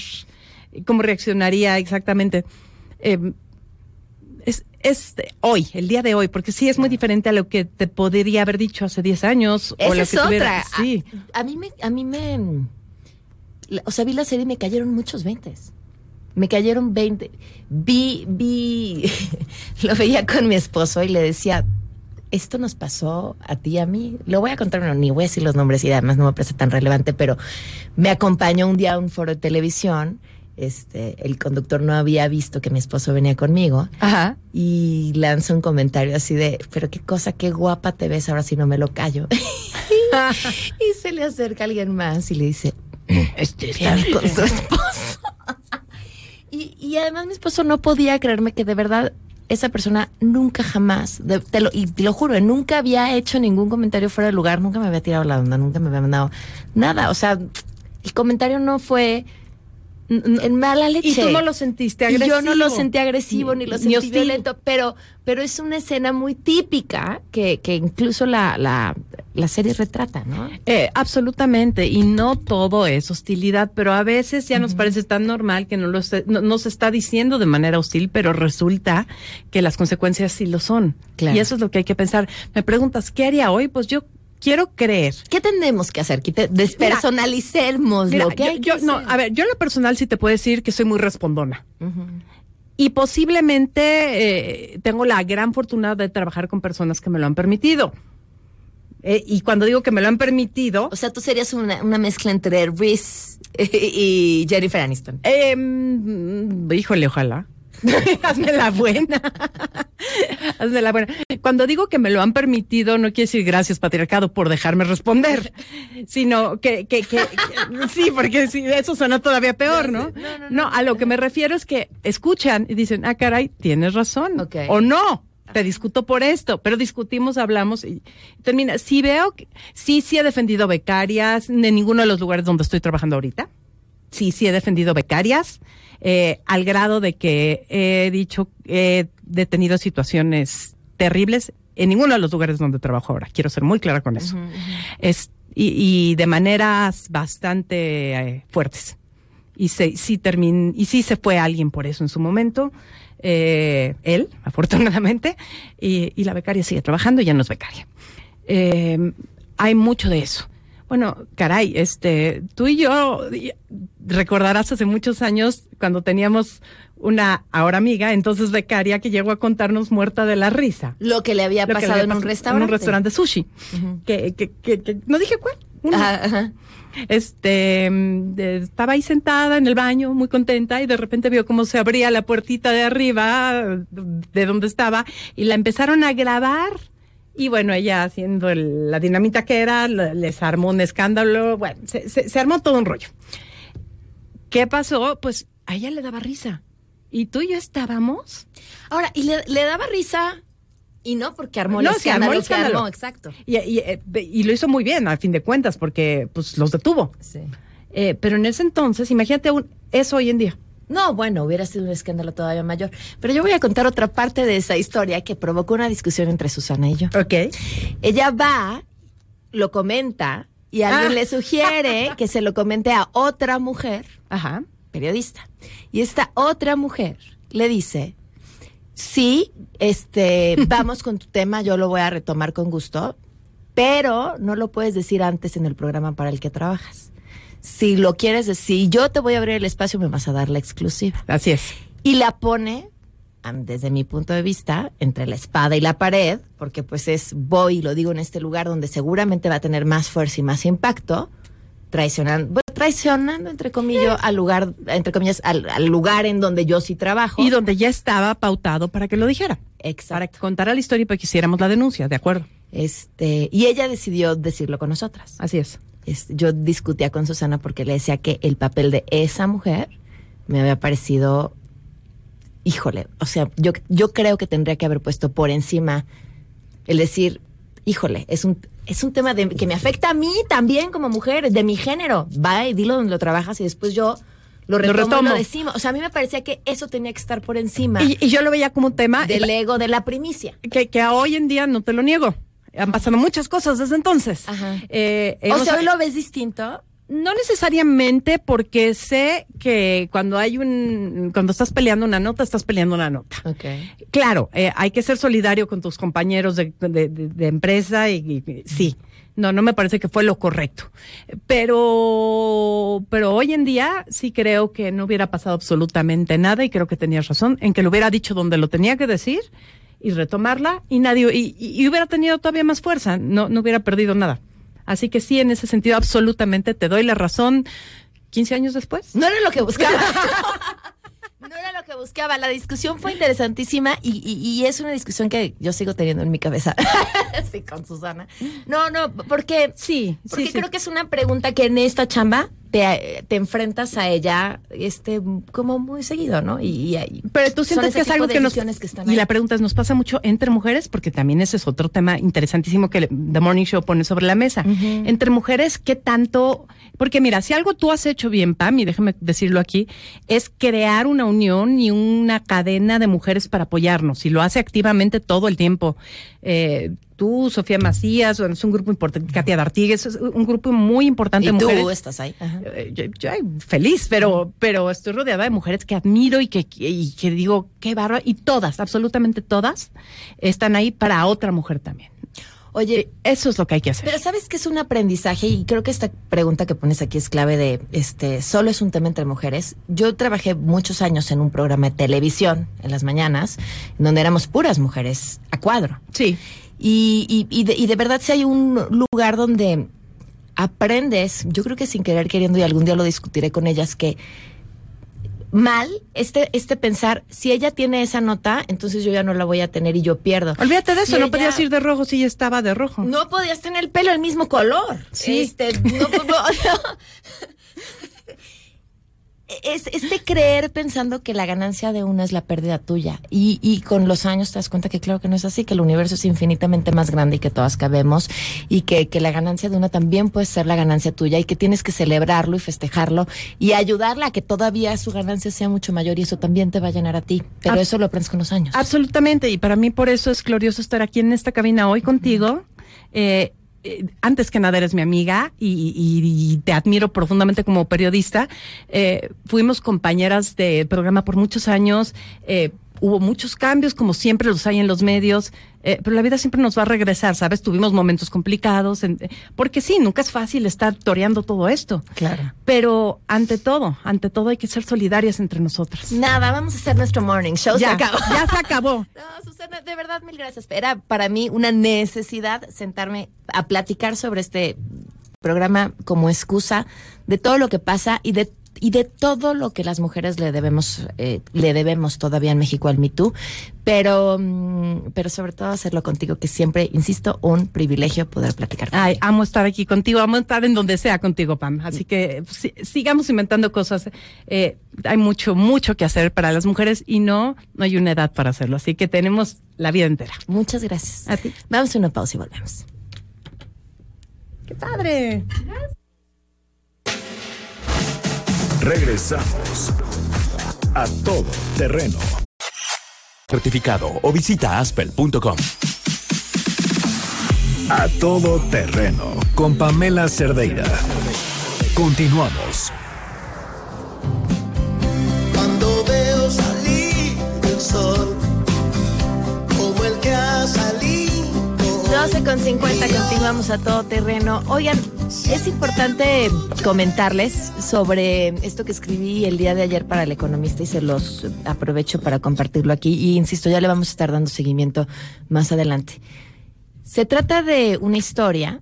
Speaker 11: cómo reaccionaría exactamente. Eh, es, es hoy, el día de hoy, porque sí es muy diferente a lo que te podría haber dicho hace 10 años. o
Speaker 1: Esa
Speaker 11: lo
Speaker 1: es
Speaker 11: que tuviera-
Speaker 1: otra.
Speaker 11: Sí.
Speaker 1: A, a mí me, a mí me, o sea, vi la serie y me cayeron muchos veintes. Me cayeron 20. Vi, vi, lo veía con mi esposo y le decía, esto nos pasó a ti y a mí. Lo voy a contar, no, ni voy a decir los nombres y además no me parece tan relevante, pero me acompañó un día a un foro de televisión. Este, el conductor no había visto que mi esposo venía conmigo
Speaker 11: Ajá.
Speaker 1: y lanza un comentario así de, pero qué cosa, qué guapa te ves ahora si no me lo callo. y se le acerca alguien más y le dice,
Speaker 11: Este,
Speaker 1: con su esposo. y, y además mi esposo no podía creerme que de verdad esa persona nunca jamás, de- te lo, y te lo juro, nunca había hecho ningún comentario fuera de lugar, nunca me había tirado la onda, nunca me había mandado nada. O sea, el comentario no fue en mala leche.
Speaker 11: Y tú no lo sentiste
Speaker 1: Y
Speaker 11: agresivo.
Speaker 1: yo no lo sentí agresivo ni lo sentí violento, pero, pero es una escena muy típica que, que incluso la, la, la serie retrata, ¿no?
Speaker 11: Eh, absolutamente, y no todo es hostilidad, pero a veces ya nos parece tan normal que no, lo se, no, no se está diciendo de manera hostil, pero resulta que las consecuencias sí lo son.
Speaker 1: Claro.
Speaker 11: Y eso es lo que hay que pensar. Me preguntas, ¿qué haría hoy? Pues yo quiero creer.
Speaker 1: ¿Qué tenemos que hacer? Despersonalicemos lo que
Speaker 11: yo-
Speaker 1: hay que
Speaker 11: yo- no, a ver, yo en lo personal sí te puedo decir que soy muy respondona. Y posiblemente eh, tengo la gran fortuna de trabajar con personas que me lo han permitido. Eh, y cuando digo que me lo han permitido.
Speaker 1: O sea, tú serías una, una mezcla entre Reese y Jennifer Aniston.
Speaker 11: Em, híjole, ojalá. Hazme la buena. Hazme la buena. Cuando digo que me lo han permitido, no quiere decir gracias, patriarcado, por dejarme responder, sino que, que, que, que- sí, porque sí, eso suena todavía peor, ¿no? No, a lo que me refiero es que escuchan y dicen, ah, caray, tienes razón. O no. Te discuto por esto, pero discutimos, hablamos y termina. Si veo que sí, sí he defendido becarias en ninguno de los lugares donde estoy trabajando ahorita sí, sí he defendido becarias, eh, al grado de que he dicho, he detenido situaciones terribles en ninguno de los lugares donde trabajo ahora. Quiero ser muy clara con eso. Es, y, y de maneras bastante eh, fuertes. Y se, sí termin, y sí se fue alguien por eso en su momento. eh, él, afortunadamente, y, y la becaria sigue trabajando, ya no es becaria. Eh, hay mucho de eso. Bueno, caray, este, tú y yo recordarás hace muchos años cuando teníamos una ahora amiga, entonces becaria, que llegó a contarnos muerta de la risa.
Speaker 1: Lo que le había
Speaker 11: le
Speaker 1: pasado
Speaker 11: había
Speaker 1: en un restaurante.
Speaker 11: En un restaurante sushi. que, que, que, que- no dije cuál. uno.
Speaker 1: Ajá, ajá.
Speaker 11: Este, mm, estaba ahí sentada en el baño, muy contenta, y de repente vio cómo se abría la puertita de arriba, de donde estaba, y la empezaron a grabar. Y bueno, ella haciendo el- la dinamita que era, le- les armó un escándalo, bueno, se, se- se armó todo un rollo. ¿Qué pasó? Pues a ella le daba risa. ¿Y tú y yo estábamos?
Speaker 1: Ahora, ¿y le, le daba risa? Y no porque armó el
Speaker 11: No, sí, armó
Speaker 1: escándalo,
Speaker 11: el
Speaker 1: que
Speaker 11: escándalo.
Speaker 1: armó, exacto.
Speaker 11: Y, y, eh, y lo hizo muy bien, a fin de cuentas, porque pues los detuvo.
Speaker 1: Sí.
Speaker 11: Eh, pero en ese entonces, imagínate un, eso hoy en día.
Speaker 1: No, bueno, hubiera sido un escándalo todavía mayor. Pero yo voy a contar otra parte de esa historia que provocó una discusión entre Susana y yo.
Speaker 11: Ok.
Speaker 1: Ella va, lo comenta y alguien
Speaker 11: Ah.
Speaker 1: le sugiere que se lo comente a otra mujer,
Speaker 11: Ajá.
Speaker 1: periodista. Y esta otra mujer le dice, sí, este, vamos con tu tema, yo lo voy a retomar con gusto, pero no lo puedes decir antes en el programa para el que trabajas. Si lo quieres decir, yo te voy a abrir el espacio, me vas a dar la exclusiva.
Speaker 11: Así es.
Speaker 1: Y la pone, desde mi punto de vista, entre la espada y la pared, porque pues es, voy y lo digo en este lugar donde seguramente va a tener más fuerza y más impacto, traicionando, traicionando entre comillas al lugar, entre comillas, al, al lugar en donde yo sí trabajo.
Speaker 11: Y donde ya estaba pautado para que lo dijera.
Speaker 1: Exacto.
Speaker 11: Para que contara la historia y para que hiciéramos la denuncia, ¿de acuerdo?
Speaker 1: Este, y ella decidió decirlo con nosotras.
Speaker 11: Así es.
Speaker 1: Yo discutía con Susana porque le decía que el papel de esa mujer me había parecido, híjole, o sea, yo, yo creo que tendría que haber puesto por encima el decir, híjole, es un, es un tema de, que me afecta a mí también como mujer, de mi género. Va y dilo donde lo trabajas y después yo lo
Speaker 11: Lo
Speaker 1: retomo, y
Speaker 11: retomo.
Speaker 1: lo decimos. O sea, a mí me parecía que eso tenía que estar por encima
Speaker 11: Y, y yo lo veía como un tema
Speaker 1: del ego, de la primicia.
Speaker 11: que, que hoy en día no te lo niego. Han pasado muchas cosas desde entonces.
Speaker 1: Ajá.
Speaker 11: Eh,
Speaker 1: O sea, hoy lo ves distinto.
Speaker 11: No necesariamente porque sé que cuando hay un, cuando estás peleando una nota, estás peleando una nota.
Speaker 1: Okay.
Speaker 11: Claro, eh, hay que ser solidario con tus compañeros de, de- de- de empresa y, y- sí. No, no me parece que fue lo correcto. Pero, pero hoy en día sí creo que no hubiera pasado absolutamente nada y creo que tenías razón en que lo hubiera dicho donde lo tenía que decir y retomarla y nadie, y, y- y hubiera tenido todavía más fuerza, no, no hubiera perdido nada. Así que sí, en ese sentido, absolutamente te doy la razón. 15 años después.
Speaker 1: No era lo que buscaba. No era lo que buscaba. La discusión fue interesantísima y, y- y es una discusión que yo sigo teniendo en mi cabeza. sí, con Susana. No, no, porque
Speaker 11: Sí,
Speaker 1: porque
Speaker 11: sí, sí.
Speaker 1: creo que es una pregunta que en esta chamba te, te enfrentas a ella este como muy seguido, ¿no? Y, y-
Speaker 11: Pero tú sientes que es algo que nos...
Speaker 1: decisiones que están
Speaker 11: y la pregunta es, ¿nos pasa mucho entre mujeres? Porque también ese es otro tema interesantísimo que The Morning Show pone sobre la mesa. Entre mujeres, ¿qué tanto...? Porque mira, si algo tú has hecho bien, Pam, y déjame decirlo aquí, es crear una unión y una cadena de mujeres para apoyarnos. Y lo hace activamente todo el tiempo. Eh, tú, Sofía Macías, bueno, es un grupo importante, Katia D'Artigues, es un grupo muy importante
Speaker 1: y
Speaker 11: de
Speaker 1: tú
Speaker 11: mujeres.
Speaker 1: estás ahí.
Speaker 11: Eh, yo, yo, feliz, pero, pero estoy rodeada de mujeres que admiro y que, y que digo, qué bárbaro. Y todas, absolutamente todas, están ahí para otra mujer también.
Speaker 1: Oye,
Speaker 11: Eso es lo que hay que hacer.
Speaker 1: Pero sabes que es un aprendizaje y creo que esta pregunta que pones aquí es clave de, este, solo es un tema entre mujeres. Yo trabajé muchos años en un programa de televisión en las mañanas, donde éramos puras mujeres a cuadro.
Speaker 11: sí.
Speaker 1: Y, y, y, de, y de verdad si hay un lugar donde aprendes, yo creo que sin querer queriendo, y algún día lo discutiré con ellas, que mal este, este pensar, si ella tiene esa nota, entonces yo ya no la voy a tener y yo pierdo.
Speaker 11: Olvídate de eso, no
Speaker 1: ella-
Speaker 11: podías ir de rojo si ya estaba de rojo.
Speaker 1: No podías tener el pelo el mismo color.
Speaker 11: Sí.
Speaker 1: Este, no, no, no. Es este creer pensando que la ganancia de uno es la pérdida tuya. Y, y con los años te das cuenta que claro que no es así, que el universo es infinitamente más grande y que todas cabemos y que, que la ganancia de una también puede ser la ganancia tuya y que tienes que celebrarlo y festejarlo y ayudarla a que todavía su ganancia sea mucho mayor y eso también te va a llenar a ti. Pero eso lo aprendes con los años.
Speaker 11: Absolutamente, y para mí por eso es glorioso estar aquí en esta cabina hoy contigo. Eh, eh, antes que nada eres mi amiga y, te admiro profundamente como periodista. Eh, fuimos compañeras de programa por muchos años. eh, hubo muchos cambios, como siempre los hay en los medios, eh, pero la vida siempre nos va a regresar, ¿sabes? Tuvimos momentos complicados, en- eh, porque sí, nunca es fácil estar toreando todo esto.
Speaker 1: Claro.
Speaker 11: Pero ante todo, ante todo hay que ser solidarias entre nosotras.
Speaker 1: Nada, vamos a hacer nuestro morning show.
Speaker 11: Ya,
Speaker 1: se acabó.
Speaker 11: ya se acabó.
Speaker 1: No, Susana, de verdad, mil gracias. Era para mí una necesidad sentarme a platicar sobre este programa como excusa de todo lo que pasa y de y de todo lo que las mujeres le debemos eh, le debemos todavía en México al Me Too, pero mm, pero sobre todo hacerlo contigo que siempre insisto un privilegio poder platicar.
Speaker 11: Ay, amo estar aquí contigo, amo estar en donde sea contigo, Pam. Así que pues, si- sigamos inventando cosas. Eh, hay mucho, mucho que hacer para las mujeres y no, no hay una edad para hacerlo. Así que tenemos la vida entera.
Speaker 1: Muchas gracias.
Speaker 11: A ti.
Speaker 1: Vamos a una pausa y volvemos.
Speaker 11: ¡Qué padre!
Speaker 13: Regresamos a todo terreno.
Speaker 12: Certificado o visita aspel.com.
Speaker 4: A todo terreno con Pamela Cerdeira. Continuamos.
Speaker 1: 12 con 50, continuamos a todo terreno. Oigan, es importante comentarles sobre esto que escribí el día de ayer para el economista y se los aprovecho para compartirlo aquí. Y insisto, ya le vamos a estar dando seguimiento más adelante. Se trata de una historia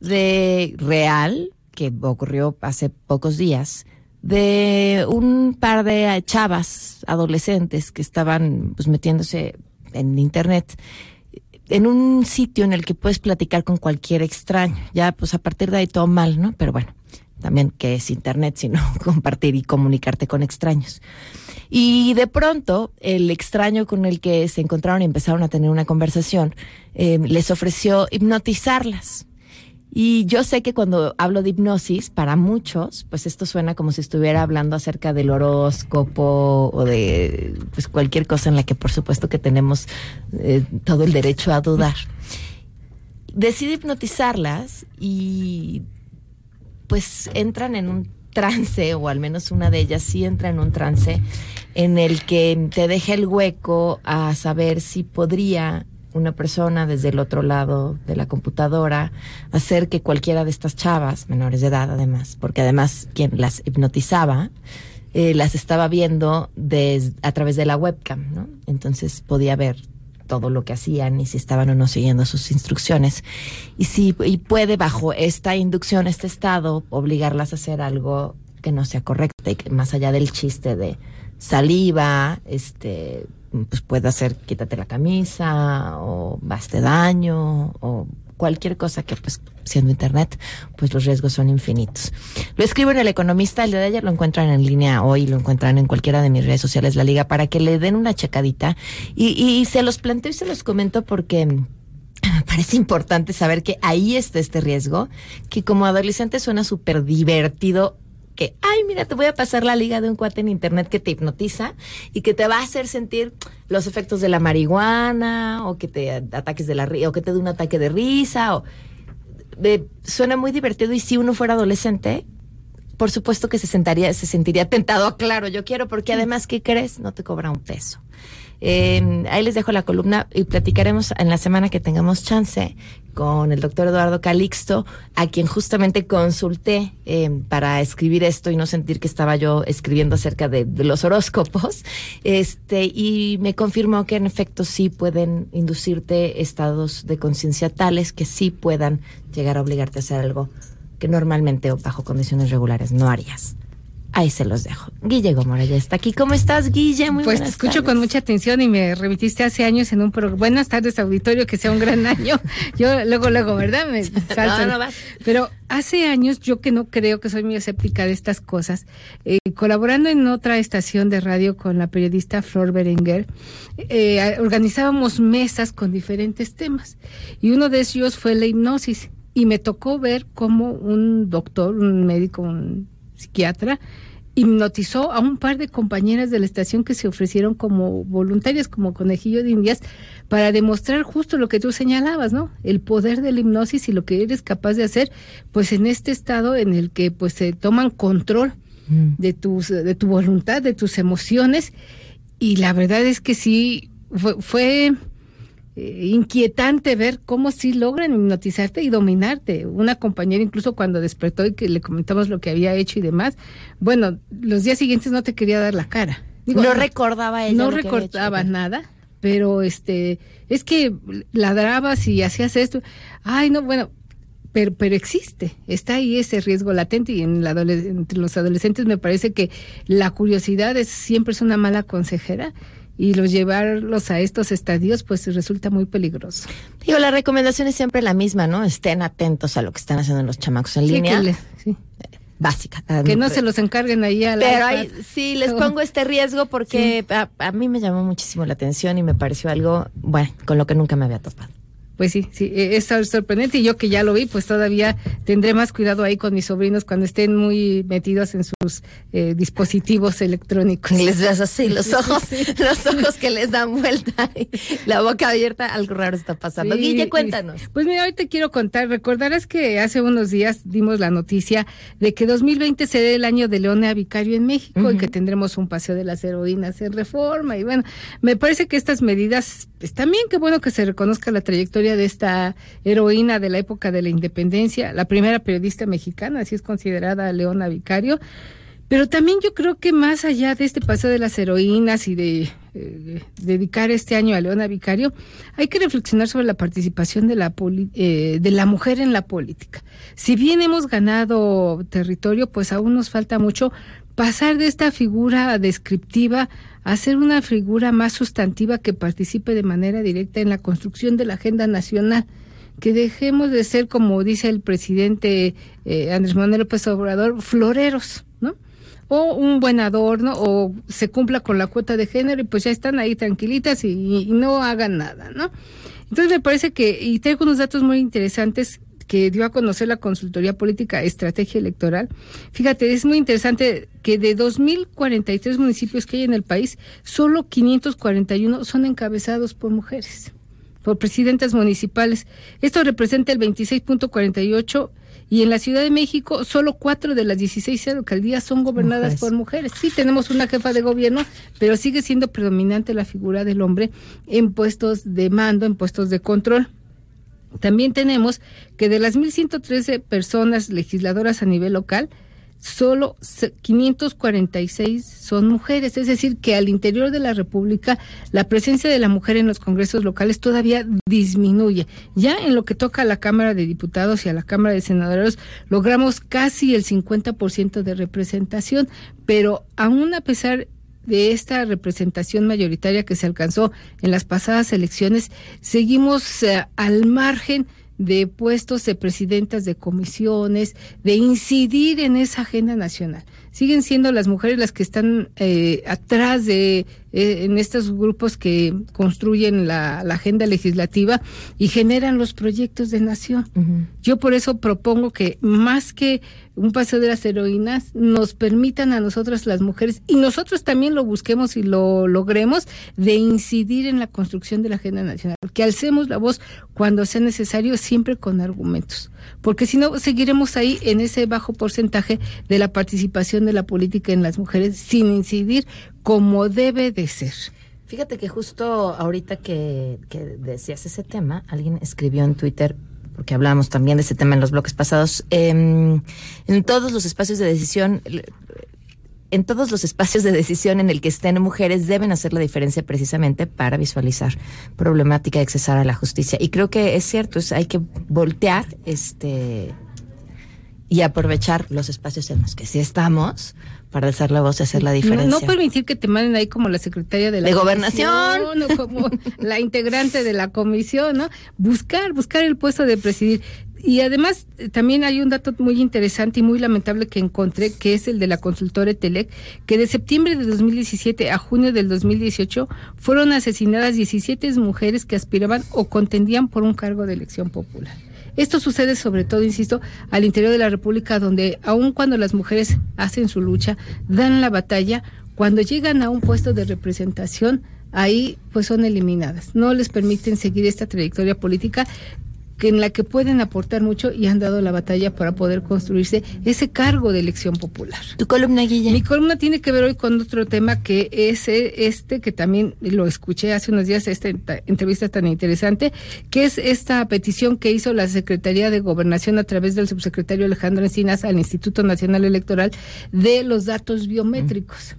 Speaker 1: de real que ocurrió hace pocos días de un par de chavas adolescentes que estaban pues metiéndose en internet en un sitio en el que puedes platicar con cualquier extraño. Ya, pues a partir de ahí todo mal, ¿no? Pero bueno, también que es internet, sino compartir y comunicarte con extraños. Y de pronto, el extraño con el que se encontraron y empezaron a tener una conversación, eh, les ofreció hipnotizarlas. Y yo sé que cuando hablo de hipnosis, para muchos, pues esto suena como si estuviera hablando acerca del horóscopo o de pues cualquier cosa en la que por supuesto que tenemos eh, todo el derecho a dudar. Decidí hipnotizarlas y pues entran en un trance, o al menos una de ellas sí entra en un trance, en el que te deja el hueco a saber si podría una persona desde el otro lado de la computadora hacer que cualquiera de estas chavas, menores de edad además, porque además quien las hipnotizaba, eh, las estaba viendo a través de la webcam, ¿no? Entonces podía ver todo lo que hacían y si estaban o no siguiendo sus instrucciones. Y si y puede bajo esta inducción, este estado, obligarlas a hacer algo que no sea correcto y que más allá del chiste de saliva, este, pues puede hacer quítate la camisa o baste daño o cualquier cosa que pues siendo internet pues los riesgos son infinitos. Lo escribo en El Economista, el día de ayer lo encuentran en línea hoy, lo encuentran en cualquiera de mis redes sociales, La Liga, para que le den una checadita y, y se los planteo y se los comento porque parece importante saber que ahí está este riesgo, que como adolescente suena súper divertido que, ay, mira, te voy a pasar la liga de un cuate en internet que te hipnotiza y que te va a hacer sentir los efectos de la marihuana o que te ataques de la o que te dé un ataque de risa o eh, suena muy divertido y si uno fuera adolescente, por supuesto que se sentaría, se sentiría tentado claro, yo quiero, porque además, ¿qué crees? No te cobra un peso. Eh, ahí les dejo la columna y platicaremos en la semana que tengamos chance con el doctor Eduardo Calixto, a quien justamente consulté eh, para escribir esto y no sentir que estaba yo escribiendo acerca de, de los horóscopos. Este, y me confirmó que en efecto sí pueden inducirte estados de conciencia tales que sí puedan llegar a obligarte a hacer algo que normalmente o bajo condiciones regulares no harías. Ahí se los dejo. Guille Gomora ya está aquí. ¿Cómo estás, Guille? Muy
Speaker 3: Pues te escucho
Speaker 1: tardes.
Speaker 3: con mucha atención y me remitiste hace años en un programa. Buenas tardes, auditorio, que sea un gran año. Yo luego, luego, ¿verdad? Me salto.
Speaker 1: No, no vas.
Speaker 3: Pero hace años, yo que no creo que soy muy escéptica de estas cosas, eh, colaborando en otra estación de radio con la periodista Flor Berenguer, eh, organizábamos mesas con diferentes temas. Y uno de ellos fue la hipnosis. Y me tocó ver cómo un doctor, un médico, un psiquiatra, hipnotizó a un par de compañeras de la estación que se ofrecieron como voluntarias, como conejillo de indias, para demostrar justo lo que tú señalabas, ¿no? El poder de la hipnosis y lo que eres capaz de hacer, pues en este estado en el que pues se toman control de tus, de tu voluntad, de tus emociones, y la verdad es que sí fue, fue eh, inquietante ver cómo sí logran hipnotizarte y dominarte. Una compañera incluso cuando despertó y que le comentamos lo que había hecho y demás, bueno, los días siguientes no te quería dar la cara.
Speaker 1: No recordaba ella
Speaker 3: No
Speaker 1: lo que
Speaker 3: recordaba
Speaker 1: hecho.
Speaker 3: nada, pero este, es que ladrabas y hacías esto. Ay, no, bueno, pero, pero existe, está ahí ese riesgo latente y en la entre los adolescentes me parece que la curiosidad es, siempre es una mala consejera y los llevarlos a estos estadios pues resulta muy peligroso.
Speaker 1: Digo, la recomendación es siempre la misma, ¿no? Estén atentos a lo que están haciendo los chamacos en
Speaker 3: Sí,
Speaker 1: línea.
Speaker 3: que le- sí.
Speaker 1: Básica.
Speaker 3: Que no se los encarguen ahí a la
Speaker 1: Pero ahí sí les pongo este riesgo porque a, a mí me llamó muchísimo la atención y me pareció algo, bueno, con lo que nunca me había topado.
Speaker 3: Pues sí, sí, eh, es sor- sorprendente y yo que ya lo vi, pues todavía tendré más cuidado ahí con mis sobrinos cuando estén muy metidos en sus eh, dispositivos electrónicos.
Speaker 1: Y les ves así los ojos,
Speaker 3: sí.
Speaker 1: los ojos que les dan vuelta y la boca abierta, algo raro está pasando.
Speaker 3: Sí,
Speaker 1: Guille, cuéntanos.
Speaker 3: Pues mira, hoy te quiero contar, recordarás que hace unos días dimos la noticia de que 2020 será el año de Leona Vicario en México y que tendremos un paseo de las heroínas en reforma. Y bueno, me parece que estas medidas, pues también qué bueno que se reconozca la trayectoria de esta heroína de la época de la independencia, la primera periodista mexicana, así es considerada Leona Vicario. Pero también yo creo que más allá de este paseo de las heroínas y de eh, dedicar este año a Leona Vicario, hay que reflexionar sobre la participación de la, eh, de la mujer en la política. Si bien hemos ganado territorio, pues aún nos falta mucho pasar de esta figura descriptiva a ser una figura más sustantiva que participe de manera directa en la construcción de la agenda nacional que dejemos de ser, como dice el presidente eh, Andrés Manuel López Obrador, floreros. O un buen adorno, o se cumpla con la cuota de género y pues ya están ahí tranquilitas y, no hagan nada, ¿no? Entonces me parece que, y traigo unos datos muy interesantes que dio a conocer la consultoría política Estrategia Electoral. Fíjate, es muy interesante que de 2.043 municipios que hay en el país, solo 541 son encabezados por mujeres por presidentas municipales. Esto representa el 26.48 y en la Ciudad de México solo cuatro de las 16 alcaldías son gobernadas
Speaker 1: Mujeres.
Speaker 3: por mujeres. Sí, tenemos una jefa de gobierno, pero sigue siendo predominante la figura del hombre en puestos de mando, en puestos de control. También tenemos que de las 1.113 personas legisladoras a nivel local, solo se- 546 son mujeres, es decir, que al interior de la República la presencia de la mujer en los congresos locales todavía disminuye. Ya en lo que toca a la Cámara de Diputados y a la Cámara de Senadores logramos casi el 50% de representación, pero aún a pesar de esta representación mayoritaria que se alcanzó en las pasadas elecciones, seguimos eh, al margen de puestos de presidentas de comisiones, de incidir en esa agenda nacional. Siguen siendo las mujeres las que están eh, atrás de eh, en estos grupos que construyen la, la agenda legislativa y generan los proyectos de nación. Yo por eso propongo que más que un paseo de las heroínas, nos permitan a nosotras las mujeres y nosotros también lo busquemos y lo logremos de incidir en la construcción de la agenda nacional, que alcemos la voz cuando sea necesario, siempre con argumentos, porque si no seguiremos ahí en ese bajo porcentaje de la participación de la política en las mujeres sin incidir como debe de ser.
Speaker 1: Fíjate que justo ahorita que, que decías ese tema, alguien escribió en Twitter, porque hablamos también de ese tema en los bloques pasados, em, en todos los espacios de decisión, en todos los espacios de decisión en el que estén mujeres deben hacer la diferencia precisamente para visualizar problemática de accesar a la justicia. Y creo que es cierto, es, hay que voltear este y aprovechar los espacios en los que sí estamos para alzar la voz y hacer la
Speaker 3: No,
Speaker 1: diferencia.
Speaker 3: no permitir que te manden ahí como la secretaria de la
Speaker 1: De gobernación.
Speaker 3: o como la integrante de la comisión, ¿no? Buscar, buscar el puesto de presidir. Y además eh, también hay un dato muy interesante y muy lamentable que encontré, que es el de la consultora Telec, que de septiembre de 2017 a junio del 2018 fueron asesinadas 17 mujeres que aspiraban o contendían por un cargo de elección popular. Esto sucede sobre todo, insisto, al interior de la República, donde aun cuando las mujeres hacen su lucha, dan la batalla, cuando llegan a un puesto de representación, ahí pues son eliminadas. No les permiten seguir esta trayectoria política que en la que pueden aportar mucho y han dado la batalla para poder construirse ese cargo de elección popular.
Speaker 1: Tu columna, Guilla.
Speaker 3: Mi columna tiene que ver hoy con otro tema que es este, que también lo escuché hace unos días, esta ent- entrevista tan interesante, que es esta petición que hizo la Secretaría de Gobernación a través del subsecretario Alejandro Encinas al Instituto Nacional Electoral de los datos biométricos.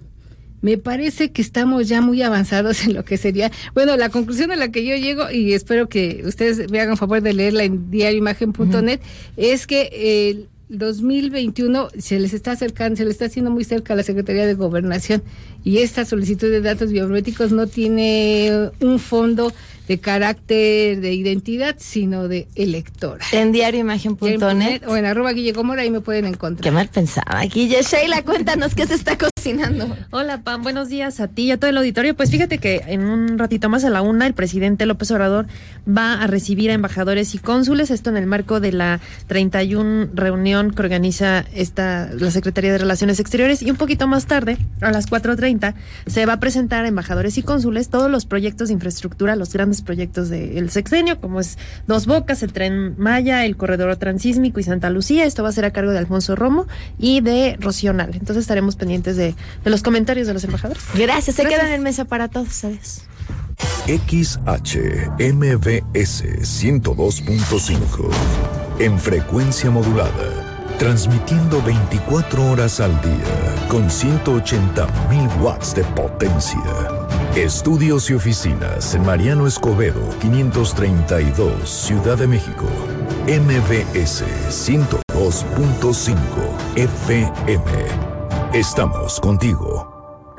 Speaker 3: Me parece que estamos ya muy avanzados en lo que sería, bueno, la conclusión a la que yo llego, y espero que ustedes me hagan favor de leerla en diarioimagen.net, es que el 2021 se les está acercando, se le está haciendo muy cerca a la Secretaría de Gobernación y esta solicitud de datos biométricos no tiene un fondo de carácter de identidad, sino de electora.
Speaker 1: En diarioimagen.net
Speaker 3: o en arroba Guille Gómora, ahí me pueden encontrar.
Speaker 1: Qué mal pensaba. Guille Sheila, cuéntanos qué se está
Speaker 14: Hola, Pam, buenos días a ti y a todo el auditorio. Pues fíjate que en un ratito más a la una, el presidente López Obrador va a recibir a embajadores y cónsules, esto en el marco de la 31 reunión que organiza esta, la Secretaría de Relaciones Exteriores. Y un poquito más tarde, a las 4.30, se va a presentar a embajadores y cónsules todos los proyectos de infraestructura, los grandes proyectos del sexenio, como es Dos Bocas, el Tren Maya, el Corredor Transísmico y Santa Lucía. Esto va a ser a cargo de Alfonso Romo y de Rocío Nale. Entonces estaremos pendientes de, de los comentarios de los embajadores.
Speaker 1: Gracias, se
Speaker 14: Gracias.
Speaker 1: quedan en mesa para todos. Adiós.
Speaker 4: XHMBS 102.5 en frecuencia modulada, transmitiendo 24 horas al día con 180.000 watts de potencia. Estudios y oficinas en Mariano Escobedo 532, Ciudad de México. MBS 102.5 FM. Estamos contigo.